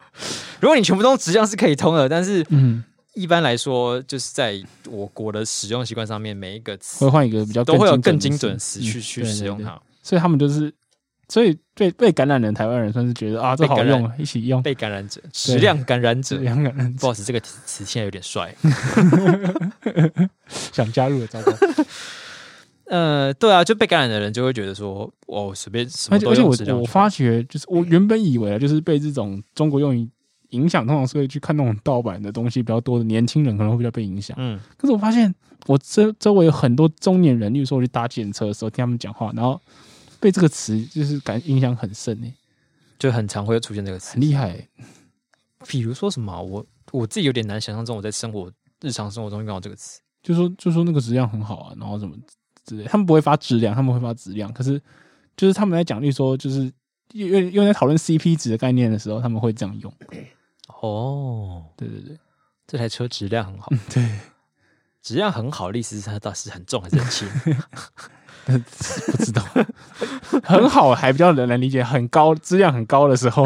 如果你全部都用质量是可以通的，但是，嗯，一般来说，就是在我国的使用习惯上面，每一个词会换一个比较都会有更精准的词去去使用它。所以他们就是，所以被被感染的台湾人算是觉得啊，这好用，一起用。被感染者，质量感染者，感染者。Boss，这个词现在有点帅，想加入的糟糕。呃，对啊，就被感染的人就会觉得说，哦，随便什么都用。而且我我发觉，就是我原本以为啊，就是被这种中国用语影响，通常是会去看那种盗版的东西比较多的年轻人可能会比较被影响。嗯，可是我发现我周周围有很多中年人，例如说我去搭计程车的时候听他们讲话，然后被这个词就是感影响很深诶，就很常会出现这个词，很厉害。比如说什么，我我自己有点难想象中我在生活日常生活中用到这个词，就说就说那个质量很好啊，然后怎么。之类，他们不会发质量，他们会发质量。可是，就是他们在讲，例如说，就是因为因为在讨论 CP 值的概念的时候，他们会这样用。哦，对对对，这台车质量很好。对，质量很好，意思是它到底是很重还是很轻？不知道。很好还比较能理解，很高质量很高的时候，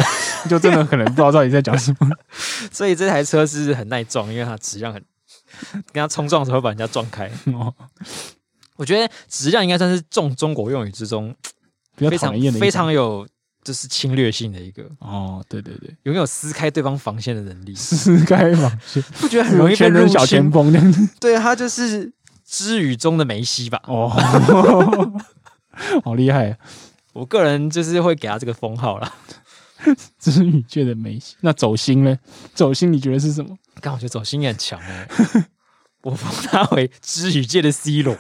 就真的可能不知道到底在讲什么。所以这台车是很耐撞，因为它质量很，跟它冲撞的时候把人家撞开。哦我觉得质量应该算是中中国用语之中非常非常有就是侵略性的一个哦，对对对，拥有撕开对方防线的能力，撕开防线，不觉得很容易被入侵？小前锋这样子，对，他就是知语中的梅西吧？哦，好厉害！我个人就是会给他这个封号啦，支语界的梅西。那走心呢？走心你觉得是什么？刚好觉得走心也很强哎。我封他为知语界的 C 罗。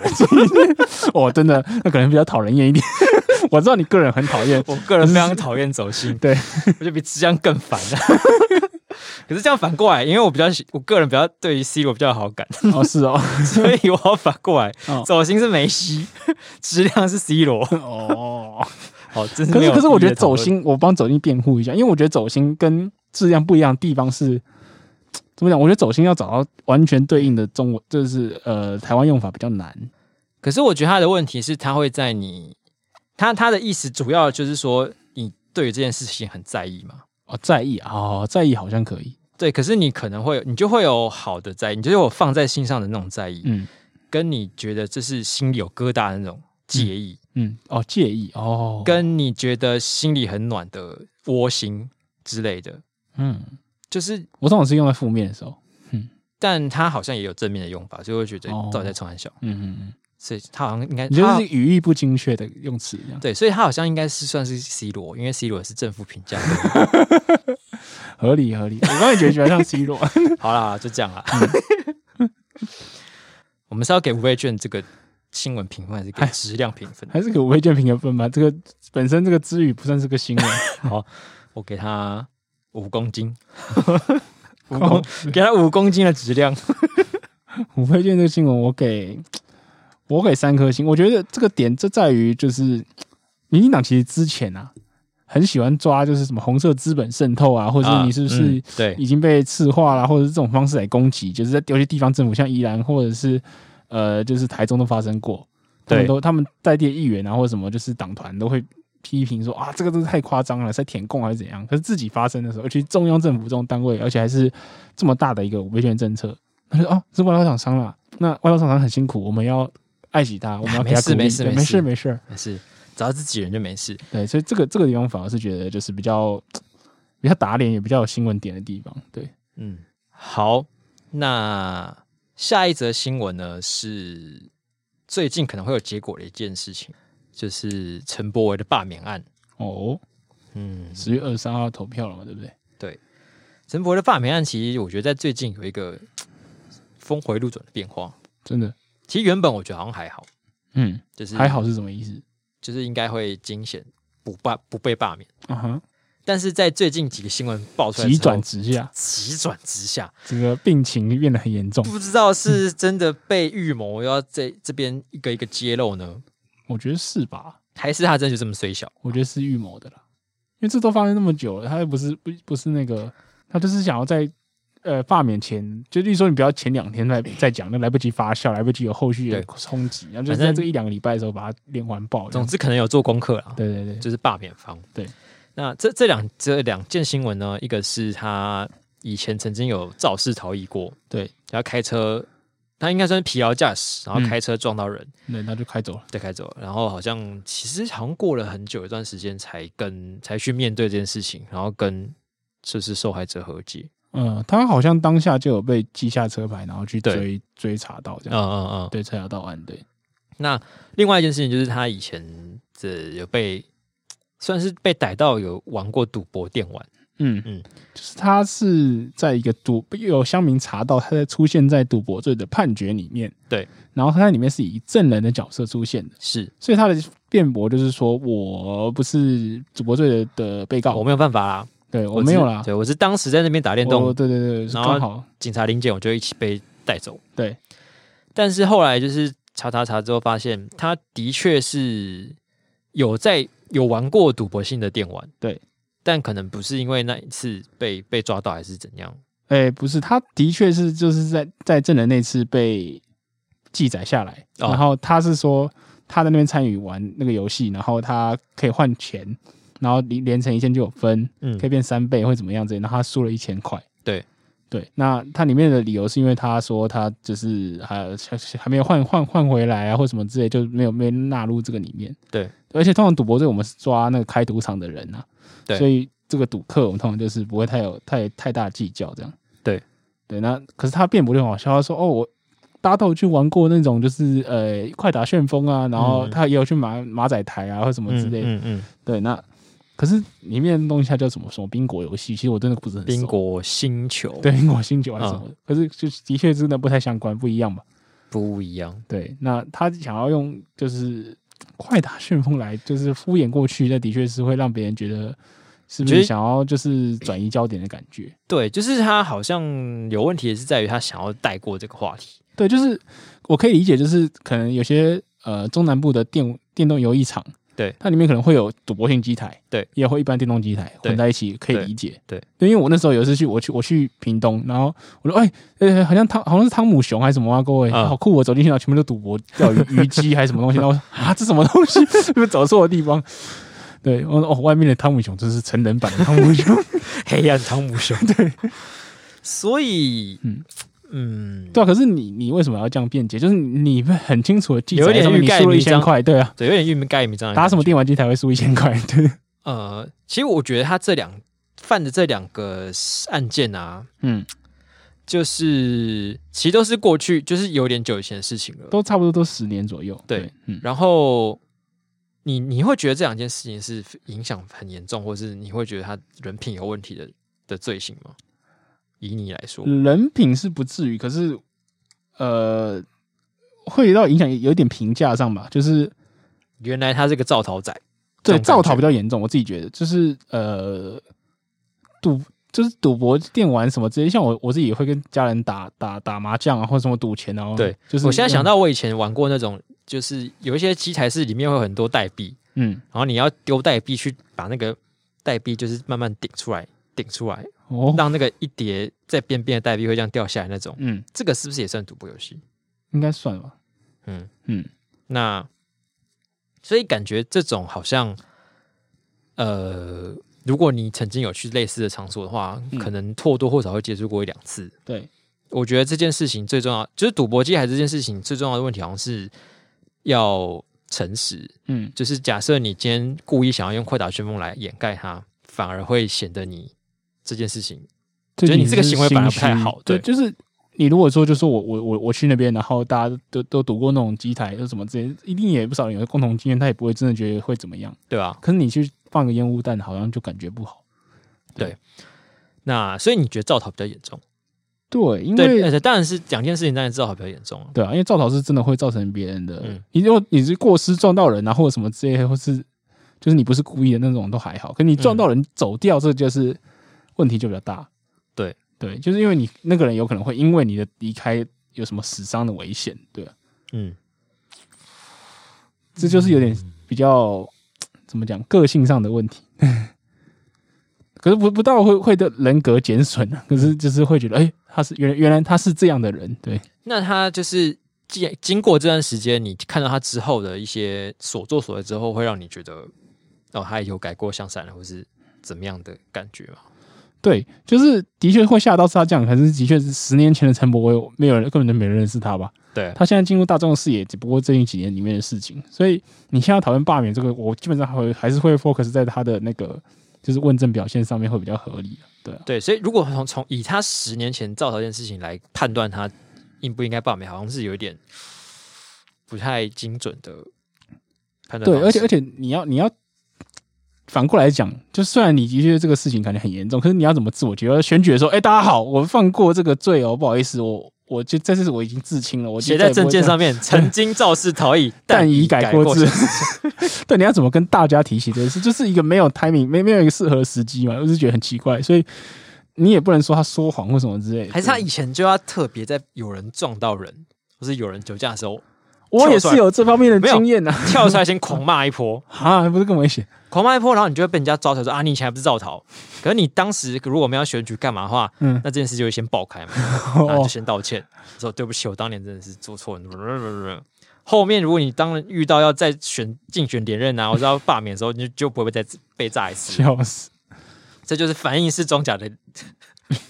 哦，真的，那可能比较讨人厌一点。我知道你个人很讨厌，我个人非常讨厌走心。对，我就比这样更烦了。可是这样反过来，因为我比较喜，我个人比较对于 C 罗比较有好感。哦，是哦，所以我要反过来，哦、走心是梅西，质量是 C 罗。哦，好，可是可是我觉得走心，我帮走心辩护一下，因为我觉得走心跟质量不一样的地方是，怎么讲？我觉得走心要找到完全对应的中文，就是呃台湾用法比较难。可是我觉得他的问题是，他会在你，他他的意思主要就是说，你对于这件事情很在意嘛？哦，在意啊、哦，在意好像可以。对，可是你可能会，你就会有好的在意，你就有放在心上的那种在意，嗯，跟你觉得这是心里有疙瘩的那种介意，嗯，嗯，哦，介意，哦，跟你觉得心里很暖的窝心之类的，嗯，就是我通常是用在负面的时候，嗯，但他好像也有正面的用法，所以我会觉得到底在开玩笑，嗯嗯嗯，所以他好像应该，就是语义不精确的用词一样，对，所以他好像应该是算是 C 罗，因为 C 罗是正负评价。合理合理，我刚才觉得喜欢像 C 罗。好啦，就这样啦。我们是要给五倍券这个新闻评分，还是给质量评分？还是给五倍券评个分吧？这个本身这个支语不算是个新闻。好，我给他五公斤，五公给他五公斤的质量。五倍券这个新闻，我给我给三颗星。我觉得这个点就在于，就是民进党其实之前啊。很喜欢抓就是什么红色资本渗透啊，或者是你是不是对已经被赤化了，或者是这种方式来攻击，就是在有些地方政府，像宜兰或者是呃，就是台中都发生过，他们都他们在地议员啊或者什么就是党团都会批评说啊，这个都是太夸张了，在填供还是怎样？可是自己发生的时候，尤其中央政府这种单位，而且还是这么大的一个维权政策，他说哦，是外交厂商啦，那外交厂商很辛苦，我们要爱惜他，我们要给他鼓励，没事没事没事没事没事。只要自己人就没事，对，所以这个这个地方反而是觉得就是比较比较打脸，也比较有新闻点的地方。对，嗯，好，那下一则新闻呢是最近可能会有结果的一件事情，就是陈柏惟的罢免案。哦，嗯，十月二十三号投票了嘛，对不对？对，陈柏惟的罢免案，其实我觉得在最近有一个峰回路转的变化。真的，其实原本我觉得好像还好，嗯，就是还好是什么意思？就是应该会惊险不罢不被罢免，嗯哼。但是在最近几个新闻爆出来，急转直下，急转直下，这个病情变得很严重，不知道是真的被预谋，要在这边一个一个揭露呢？我觉得是吧？还是他真的就这么衰小？我觉得是预谋的啦，因为这都发生那么久了，他又不是不不是那个，他就是想要在。呃，罢免前就例如说，你不要前两天再再讲，那来不及发酵，来不及有后续的冲击，然后就在这一两个礼拜的时候把它连环爆。总之，可能有做功课了。对对对，就是罢免方。对，那这这两这两件新闻呢，一个是他以前曾经有肇事逃逸过，对，然后开车，他应该算是疲劳驾驶，然后开车撞到人，嗯、对，他就开走了，对，开走了。然后好像其实好像过了很久一段时间才跟才去面对这件事情，然后跟就是受害者和解。嗯，他好像当下就有被记下车牌，然后去追追查到这样。嗯嗯嗯，对，追查到案。对，那另外一件事情就是他以前这有被算是被逮到有玩过赌博电玩。嗯。嗯，就是他是在一个赌有乡民查到他在出现在赌博罪的判决里面。对，然后他在里面是以证人的角色出现的。是，所以他的辩驳就是说我不是赌博罪的的被告，我没有办法啦。对我没有啦，对我是当时在那边打电动，对对对，然后警察临检，我就一起被带走。对，但是后来就是查查查之后，发现他的确是有在有玩过赌博性的电玩，对，但可能不是因为那一次被被抓到还是怎样？哎，不是，他的确是就是在在证人那次被记载下来，然后他是说他在那边参与玩那个游戏，然后他可以换钱。然后连连成一线就有分，嗯，可以变三倍或怎么样子，然后他输了一千块。对对，那他里面的理由是因为他说他就是还还没有换换换回来啊，或什么之类，就没有没纳入这个里面。对，而且通常赌博罪我们是抓那个开赌场的人啊，对，所以这个赌客我们通常就是不会太有太太大计较这样。对对，那可是他辩驳就很好笑，他说哦，我大家都有去玩过那种就是呃快打旋风啊，然后他也有去马马仔台啊或什么之类的。嗯嗯，嗯，对，那。可是里面的东西它叫什么什么宾果游戏，其实我真的不是很冰果星球，对，冰果星球还是什么？嗯、可是就的确真的不太相关，不一样吧？不一样。对，那他想要用就是快打旋风来就是敷衍过去，那的确是会让别人觉得是不是想要就是转移焦点的感觉？对，就是他好像有问题，也是在于他想要带过这个话题。对，就是我可以理解，就是可能有些呃中南部的电电动游艺场。对，它里面可能会有赌博性机台，对，也会一般电动机台混在一起，可以理解。对，对，因为我那时候有一次去，我去我去屏东，然后我说，哎，呃，好像汤好像是汤姆熊还是什么啊，各位，好酷！我走进去，然后全部都赌博，钓鱼鱼机还是什么东西，然后我说啊，这什么东西？是不是走错的地方？对，哦哦，外面的汤姆熊就是成人版的汤姆熊，黑暗汤姆熊。对，所以，嗯。嗯，对啊，可是你你为什么要这样辩解？就是你很清楚的记载，有点欲盖弥彰，对啊，对，有点欲盖弥彰。打什么电玩机才会输一千块？对，呃，其实我觉得他这两犯的这两个案件啊，嗯，就是其实都是过去，就是有点久以前的事情了，都差不多都十年左右。对，嗯，然后你你会觉得这两件事情是影响很严重，或是你会觉得他人品有问题的的罪行吗？以你来说，人品是不至于，可是，呃，会到影响有点评价上吧。就是原来他是个造逃仔，对，造逃比较严重。我自己觉得，就是呃，赌就是赌博、电玩什么之类。像我我自己也会跟家人打打打麻将啊，或者什么赌钱啊。对，就是我现在想到我以前玩过那种，就是有一些机台是里面会有很多代币，嗯，然后你要丢代币去把那个代币就是慢慢顶出来，顶出来。哦，让那个一叠在边边的代币会这样掉下来那种，嗯，这个是不是也算赌博游戏？应该算吧。嗯嗯，那所以感觉这种好像，呃，如果你曾经有去类似的场所的话，嗯、可能或多或少会接触过一两次。对，我觉得这件事情最重要，就是赌博机台这件事情最重要的问题，好像是要诚实。嗯，就是假设你今天故意想要用快打旋风来掩盖它，反而会显得你。这件事情，觉得你这个行为反而不太好。对，就是你如果说，就是我我我我去那边，然后大家都都赌过那种机台，就什么这些，一定也不少人有共同经验，他也不会真的觉得会怎么样，对吧？可是你去放个烟雾弹，好像就感觉不好。对，那所以你觉得造逃比较严重？对，因为而且当然是两件事情，当然造逃比较严重。对啊，因为造逃是真的会造成别人的，你如果你是过失撞到人啊，或者什么之类，或是就是你不是故意的那种都还好，可你撞到人走掉，这就是。问题就比较大，对对，就是因为你那个人有可能会因为你的离开有什么死伤的危险，对，嗯，这就是有点比较怎么讲个性上的问题，可是不不到会会的人格减损啊，可是就是会觉得，哎、欸，他是原来原来他是这样的人，对，那他就是经经过这段时间，你看到他之后的一些所作所为之后，会让你觉得哦，他有改过向善了，或是怎么样的感觉吗？对，就是的确会吓到是他这样，可是的确是十年前的陈柏威，没有人根本就没人认识他吧？对，他现在进入大众的视野，只不过最近几年里面的事情。所以你现在讨论罢免这个，我基本上还会还是会 focus 在他的那个就是问政表现上面会比较合理。对、啊，对，所以如果从从以他十年前造逃这件事情来判断他应不应该罢免，好像是有一点不太精准的判断。对，而且而且你要你要。反过来讲，就虽然你的确这个事情感觉很严重，可是你要怎么自我觉得选举的时候，哎、欸，大家好，我放过这个罪哦，不好意思，我我就这次我已经自清了，我写在证件上面，曾经肇事逃逸，但已改过自新。对，你要怎么跟大家提起这件事？就是一个没有 timing，没没有一个适合的时机嘛，我是觉得很奇怪，所以你也不能说他说谎或什么之类的。还是他以前就要特别在有人撞到人，或是有人酒驾的时候，我也是有这方面的经验呐、啊，跳出来先狂骂一波 啊，还不是更危险？狂骂一波，然后你就会被人家抓出来说啊，你以前还不是造逃？可是你当时如果我们要选举干嘛的话，嗯，那这件事就会先爆开嘛，那就先道歉，说对不起，我当年真的是做错了。后面如果你当遇到要再选竞选连任啊，或者要罢免的时候，你就就不会再被炸一次。笑死，这就是反应式装甲的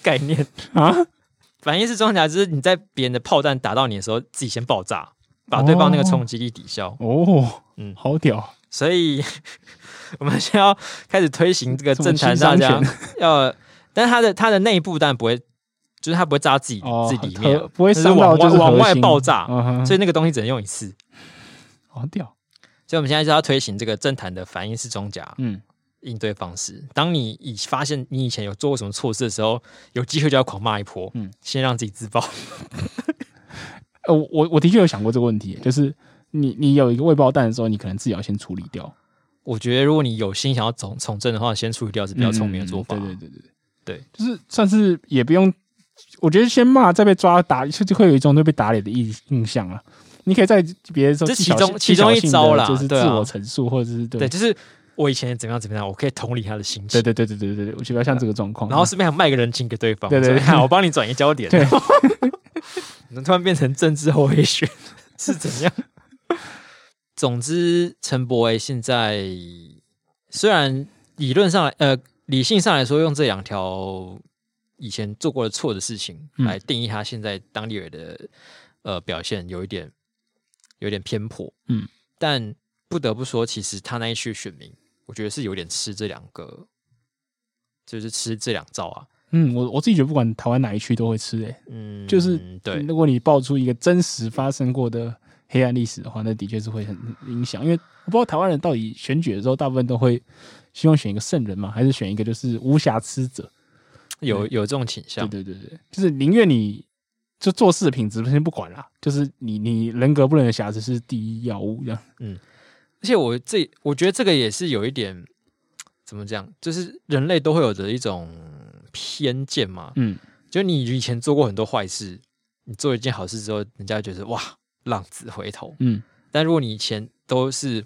概念 啊！反应式装甲就是你在别人的炮弹打到你的时候，自己先爆炸，把对方那个冲击力抵消。哦，嗯，好屌。所以。我们先要开始推行这个政坛，大家要，但是它的它的内部当然不会，就是它不会炸自己、哦、自己里面，不会伤到就是往外爆炸，嗯、所以那个东西只能用一次。好屌！所以我们现在就要推行这个政坛的反应式装甲，嗯，应对方式。当你以发现你以前有做过什么错事的时候，有机会就要狂骂一波，嗯，先让自己自爆。呃，我我的确有想过这个问题，就是你你有一个未爆弹的时候，你可能自己要先处理掉。我觉得如果你有心想要从从政的话，先处理掉是比较聪明的做法。对对对对对，就是算是也不用。我觉得先骂再被抓打，就就会有一种会被打脸的印印象了。你可以在别人说这其中其中一招啦，就是自我陈述或者是对，对，就是我以前怎么样怎么样，我可以同理他的心情。对对对对对对对，我觉得像这个状况，然后顺便还卖个人情给对方。对对 对，我帮你转移焦点。对，能突然变成政治后黑学 是怎样？总之，陈柏惟现在虽然理论上来，呃，理性上来说，用这两条以前做过的错的事情来定义他现在当立委的呃表现，有一点。有点偏颇，嗯，但不得不说，其实他那一区选民，我觉得是有点吃这两个，就是吃这两招啊。嗯，我我自己觉得，不管台湾哪一区都会吃诶、欸，嗯，就是对。如果你爆出一个真实发生过的黑暗历史的话，那的确是会很影响。因为我不知道台湾人到底选举的时候，大部分都会希望选一个圣人嘛，还是选一个就是无瑕疵者？有有这种倾向，对对对对，就是宁愿你。就做事的品质先不管啦，就是你你人格不能有瑕疵是第一要务，这样。嗯，而且我这我觉得这个也是有一点怎么讲，就是人类都会有着一种偏见嘛。嗯，就你以前做过很多坏事，你做一件好事之后，人家觉得哇浪子回头。嗯，但如果你以前都是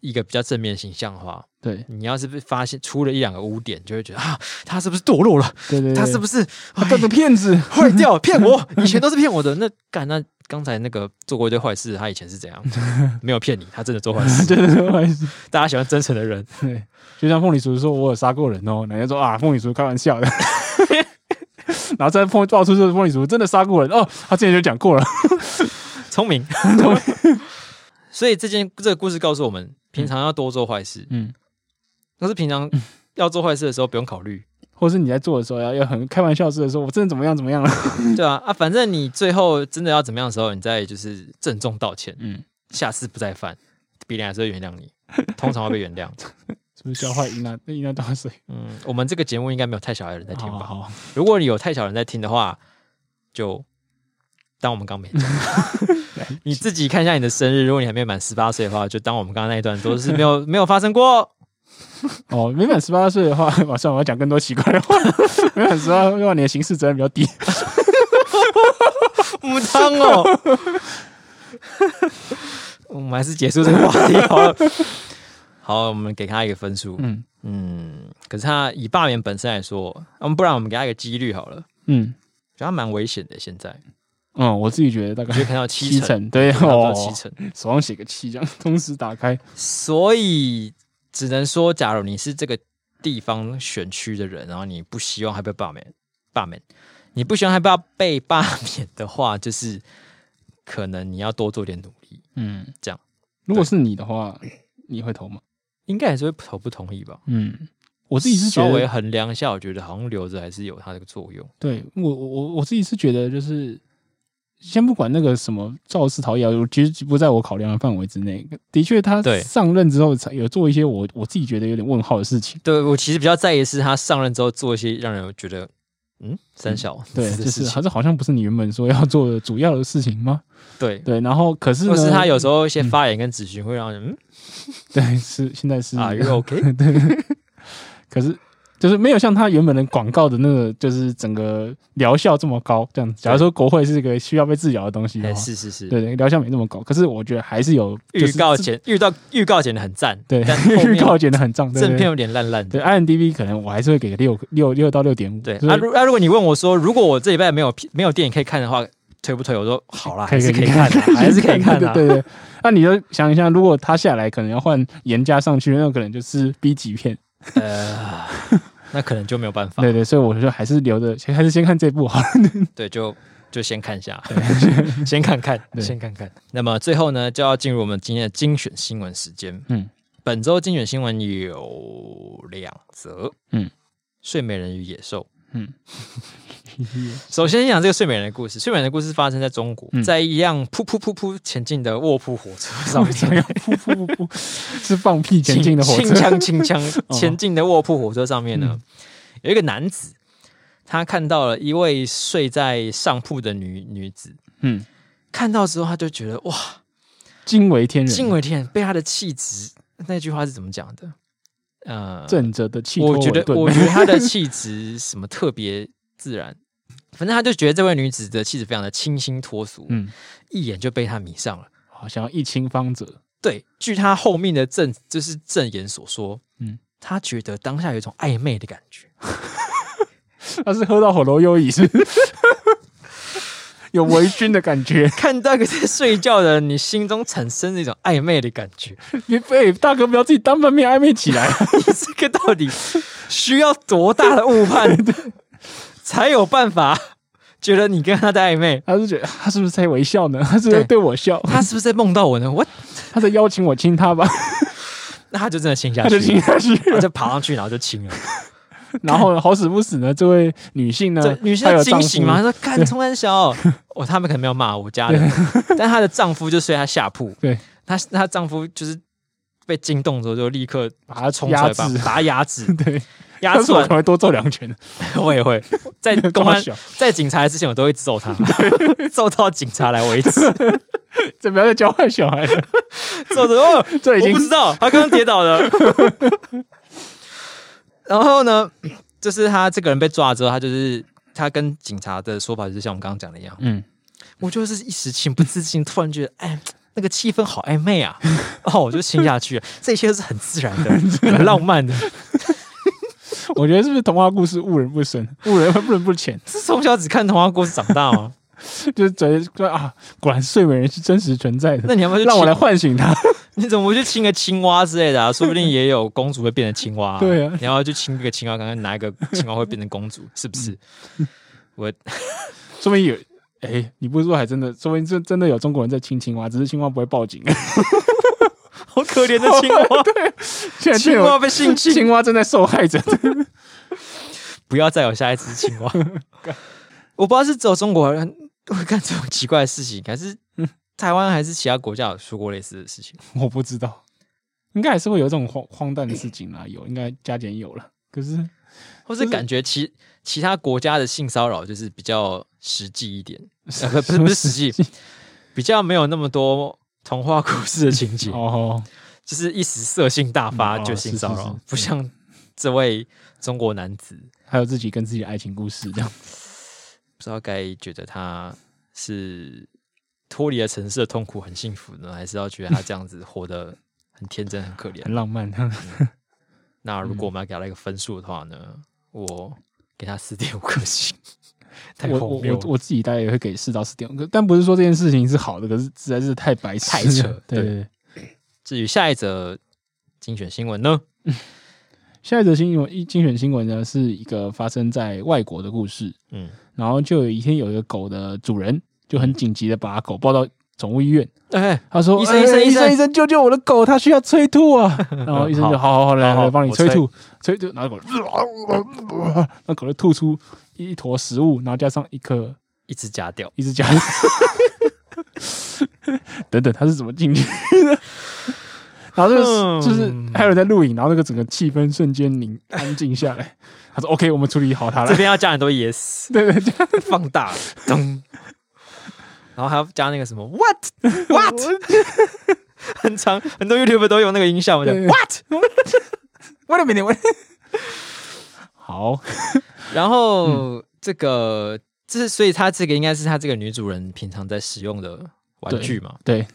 一个比较正面形象的话。对，你要是被发现出了一两个污点，就会觉得啊，他是不是堕落了？对对，对，他是不是他这个骗子坏掉 骗我？以前都是骗我的。那干那刚才那个做过一堆坏事，他以前是怎样？没有骗你，他真的做坏事，真的做坏事。大家喜欢真诚的人，对，就像凤梨叔说，我有杀过人哦。人家说啊，凤梨叔开玩笑的，然后再碰爆出这个凤梨叔真的杀过人哦，他之前就讲过了，聪明，聪明。所以这件这个故事告诉我们，平常要多做坏事，嗯。但是平常要做坏事的时候不用考虑，或是你在做的时候要要很开玩笑似的说，我真的怎么样怎么样了，对啊啊，反正你最后真的要怎么样的时候，你再就是郑重道歉，嗯，下次不再犯，别人还是会原谅你，通常会被原谅。是不是教坏伊娜？伊娜多少岁？嗯，我们这个节目应该没有太小的人在听吧？好好好，如果你有太小的人在听的话，就当我们刚没讲。你自己看一下你的生日，如果你还没满十八岁的话，就当我们刚刚那一段都是没有没有发生过。哦，没满十八岁的话，马上我要讲更多奇怪的话。没满十八岁的话，你的刑事责任比较低。母汤哦，我们还是结束这个话题好了。好，我们给他一个分数。嗯嗯，可是他以罢免本身来说，嗯，不然我们给他一个几率好了。嗯，觉得他蛮危险的。现在，嗯，我自己觉得大概看到七成，对，差不多七成，手上写个七，这样同时打开，所以。只能说，假如你是这个地方选区的人，然后你不希望他被罢免，罢免，你不希望他被被罢 免的话，就是可能你要多做点努力。嗯，这样。如果是你的话，你会投吗？应该还是会投不同意吧。嗯，我自己是稍微衡量一下，我觉得好像留着还是有它这个作用。对我，我我自己是觉得就是。先不管那个什么肇事逃逸，我其实不在我考量的范围之内。的确，他上任之后才有做一些我我自己觉得有点问号的事情。对，我其实比较在意的是他上任之后做一些让人觉得嗯三小、嗯、对，就是还是好像不是你原本说要做的主要的事情吗？对对，然后可是呢，是他有时候一些发言跟咨询会让人嗯，嗯，对，是现在是啊 you OK？对，可是。就是没有像它原本的广告的那个，就是整个疗效这么高。这样，假如说国会是一个需要被治疗的东西的话，是是是，对对，疗效没那么高。可是我觉得还是有预告剪，预告预告剪的很赞，对，预告剪的很赞，正片有点烂烂。对，IMDB 可能我还是会给个六六六到六点五。对，那如啊，如果你问我说，如果我这礼拜没有没有电影可以看的话，推不推？我说好啦，还是可以看，还是可以看的。对对，那你就想一下，如果他下来可能要换严家上去，那可能就是 B 级片。呃。那可能就没有办法。对对，所以我就还是留着，先还是先看这部好了。对，就就先看一下，先看看，先看看。那么最后呢，就要进入我们今天的精选新闻时间。嗯，本周精选新闻有两则。嗯，睡美人与野兽。嗯，首先讲这个睡美人的故事。睡美人的故事发生在中国，嗯、在一辆噗噗噗噗前进的卧铺火车上面，噗噗噗噗？是放屁前进的火车，轻枪轻枪 前进的卧铺火车上面呢，哦、有一个男子，他看到了一位睡在上铺的女女子，嗯，看到之后他就觉得哇，惊为天人，惊为天人，被他的气质。那句话是怎么讲的？呃，正着的气，我觉得，我觉得他的气 质什么特别自然，反正他就觉得这位女子的气质非常的清新脱俗，嗯，一眼就被他迷上了，好像要一清芳泽。对，据他后面的证，就是证言所说，嗯，他觉得当下有一种暧昧的感觉，他是喝到火龙优椅是。有微醺的感觉，看到一个在睡觉的人，你心中产生那种暧昧的感觉。你非大哥不要自己单方面暧昧起来，你 这个到底需要多大的误判，才有办法觉得你跟他在暧昧？他是觉得他是不是在微笑呢？他是不是在对我笑？他是不是在梦到我呢？我他在邀请我亲他吧？那他就真的亲下去，他就亲下去，他就爬上去，然后就亲了。然后好死不死呢，这位女性呢，女性惊醒嘛，她说：“ 看，冲三小，哦，他们可能没有骂我家人，但她的丈夫就睡她下铺。对，她她丈夫就是被惊动之后，就立刻把她冲出来，把把她压制。对，压制完。还会多揍两拳。我也会。在公安在警察之前，我都会揍他，揍到警察来为止。怎么样在教坏小孩？揍的哦，这已经不知道，他刚刚跌倒了。”然后呢，就是他这个人被抓了之后，他就是他跟警察的说法，就是像我们刚刚讲的一样。嗯，我就是一时情不自禁，突然觉得，哎，那个气氛好暧昧啊，然 后我就亲下去了。这一切都是很自然的，很浪漫的。我觉得是不是童话故事误人不深，误人不人不浅？是从小只看童话故事长大吗？就是觉得啊，果然睡美人是真实存在的。那你要不要 让我来唤醒他？你怎么不去亲个青蛙之类的啊？说不定也有公主会变成青蛙。对啊，你要去亲一个青蛙，看看哪一个青蛙会变成公主？是不是？我说明有哎、欸，你不是说还真的？说明真真的有中国人在亲青蛙，只是青蛙不会报警。好可怜的青蛙，对，现在青蛙被性侵，青蛙正在受害着。不要再有下一只青蛙。我不知道是只有中国人。会干这种奇怪的事情，还是台湾还是其他国家有出过类似的事情？我不知道，应该还是会有这种荒荒诞的事情啦。有，应该加减有了。可是，或是感觉其其他国家的性骚扰就是比较实际一点，呃、不是不是 实际，比较没有那么多童话故事的情节哦，就是一时色性大发就性骚扰，不像这位中国男子，还有自己跟自己的爱情故事这样。不知道该觉得他是脱离了城市的痛苦很幸福呢，还是要觉得他这样子活得很天真、很可怜、很浪漫？那如果我们要给他一个分数的话呢，我给他四点五颗星。我我我我自己大概也会给四到四点五颗，但不是说这件事情是好的，可是实在是太白痴、太扯。对，对，对，对。至于下一则精选新闻呢？下一则新闻一精选新闻呢，是一个发生在外国的故事。嗯。然后就有一天，有一个狗的主人就很紧急的把狗抱到宠物医院。哎，他说：“医生，医生，医生，医生，救救我的狗，它需要催吐啊！”然后 医生就：“好好好，来来，帮你催吐，催吐。”然后狗，那狗就吐出一坨食物，然后加上一颗，一只夹掉，一只夹掉。等等，他是怎么进去的？然后就是就是还有在录影，然后那个整个气氛瞬间凝安静下来。他说：“OK，我们处理好他了。”这边要加很多 yes，对对，对，放大，咚，然后还要加那个什么 what what，很长，很多 YouTuber 都用那个音效，我讲 what，Wait a minute，好，然后、嗯、这个这是，所以他这个应该是他这个女主人平常在使用的玩具嘛？对，对，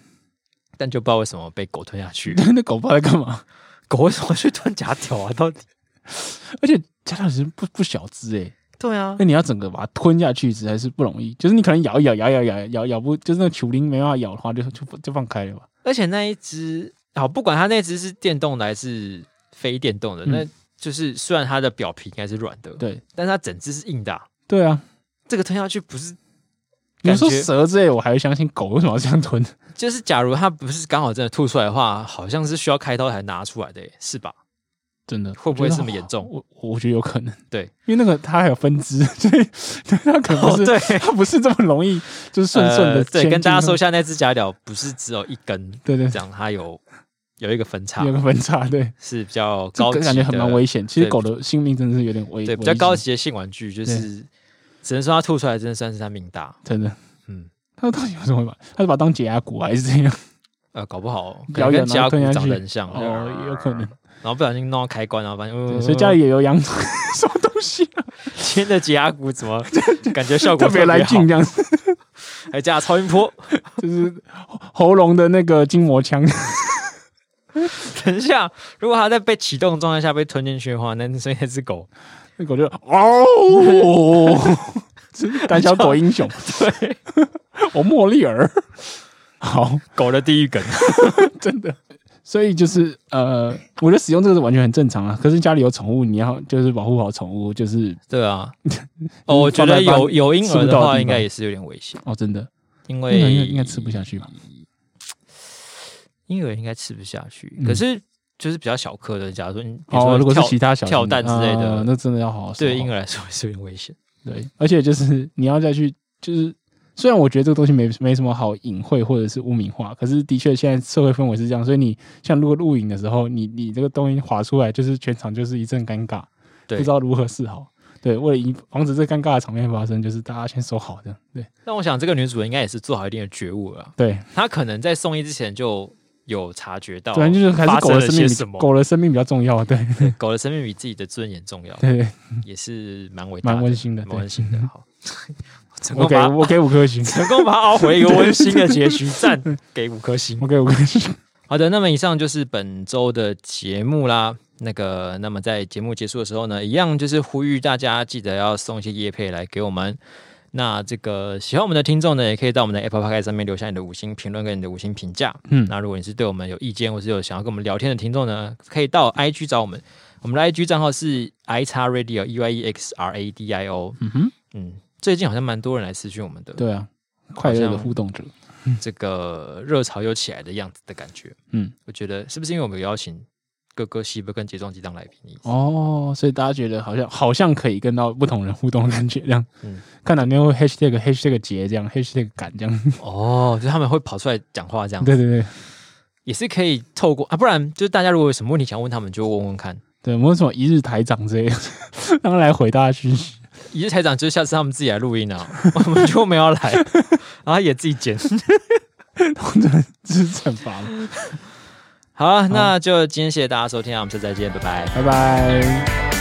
但就不知道为什么被狗吞下去。那狗不知道在干嘛？狗为什么去吞假条啊？到底？而且假条其实不不小只哎，对啊，那你要整个把它吞下去实在是不容易。就是你可能咬一咬，咬咬咬咬咬不，就是那个球铃没办法咬的话，就就就放开了吧。而且那一只好，不管它那只是电动的还是非电动的，嗯、那就是虽然它的表皮应该是软的，对，但是它整只是硬的、啊。对啊，这个吞下去不是？你说蛇之类，我还会相信狗为什么要这样吞？就是假如它不是刚好真的吐出来的话，好像是需要开刀才拿出来的，是吧？真的会不会这么严重？我我觉得有可能，对，因为那个它还有分支，所以它可能不是，它不是这么容易，就是顺顺的。对，跟大家说一下，那只假屌不是只有一根，对对，讲它有有一个分叉，有个分叉，对，是比较高级，感觉很蛮危险。其实狗的性命真的是有点危，对，比较高级的性玩具，就是只能说他吐出来真的算是他命大，真的，嗯，他到底为什么会把？它是把它当解压骨还是怎样？呃，搞不好表演甲骨长得很像哦，也有可能。然后不小心弄到开关，然后发现，所以家里也有养 什么东西啊？今天的解压骨怎么 感觉效果特别来劲这样子？还加超音波，就是喉咙的那个筋膜枪。等一下，如果它在被启动状态下被吞进去的话，那所以那只狗，那狗就哦，胆小狗英雄，对，我莫莉儿。好，狗的地狱梗，真的，所以就是呃，我觉得使用这个是完全很正常啊。可是家里有宠物，你要就是保护好宠物，就是对啊。哦，我觉得有有婴儿的话，应该也是有点危险。哦，真的，因为应该吃不下去吧？婴儿应该吃不下去，可是就是比较小颗的，假如说你哦，如果是其他小跳蛋之类的，那真的要好好。对婴儿来说是有点危险，对，而且就是你要再去就是。虽然我觉得这个东西没没什么好隐晦或者是污名化，可是的确现在社会氛围是这样，所以你像如果录影的时候，你你这个东西划出来，就是全场就是一阵尴尬，对不知道如何是好。对，为了以防止这尴尬的场面发生，就是大家先收好这样。对，但我想这个女主人应该也是做好一定的觉悟了。对，她可能在送医之前就有察觉到，对，就是还是狗的生命什么，狗的生命比较重要。对，狗的生命比自己的尊严重要。对，也是蛮伟大、蛮温馨的，蛮温馨的。好。我给我给五颗星，成功把它熬回一个温馨的结局，赞给五颗星，我给五颗星。好的，那么以上就是本周的节目啦。那个，那么在节目结束的时候呢，一样就是呼吁大家记得要送一些叶配来给我们。那这个喜欢我们的听众呢，也可以到我们的 Apple Podcast 上面留下你的五星评论跟你的五星评价。嗯，那如果你是对我们有意见或是有想要跟我们聊天的听众呢，可以到 IG 找我们，我们的 IG 账号是 i x radio e y e x r a d i o。嗯哼，嗯。最近好像蛮多人来私讯我们的，对啊，快乐的互动者，这个热潮又起来的样子的感觉，嗯，我觉得是不是因为我们有邀请哥哥西伯跟睫状肌当来宾？哦，所以大家觉得好像好像可以跟到不同人互动的感觉，这样，嗯，看哪边会 hashtag hashtag 节这样 hashtag 感这样，哦，就他们会跑出来讲话这样，对对对，也是可以透过啊，不然就是大家如果有什么问题想问他们，就问问看，对，我们什么一日台长之类的，让 他来回答讯息。一日台长，就是下次他们自己来录音啊，我们就没有来，然后也自己剪，真的这是惩罚了。好啊，那就今天谢谢大家收听啊，我们下次再见，拜拜，拜拜。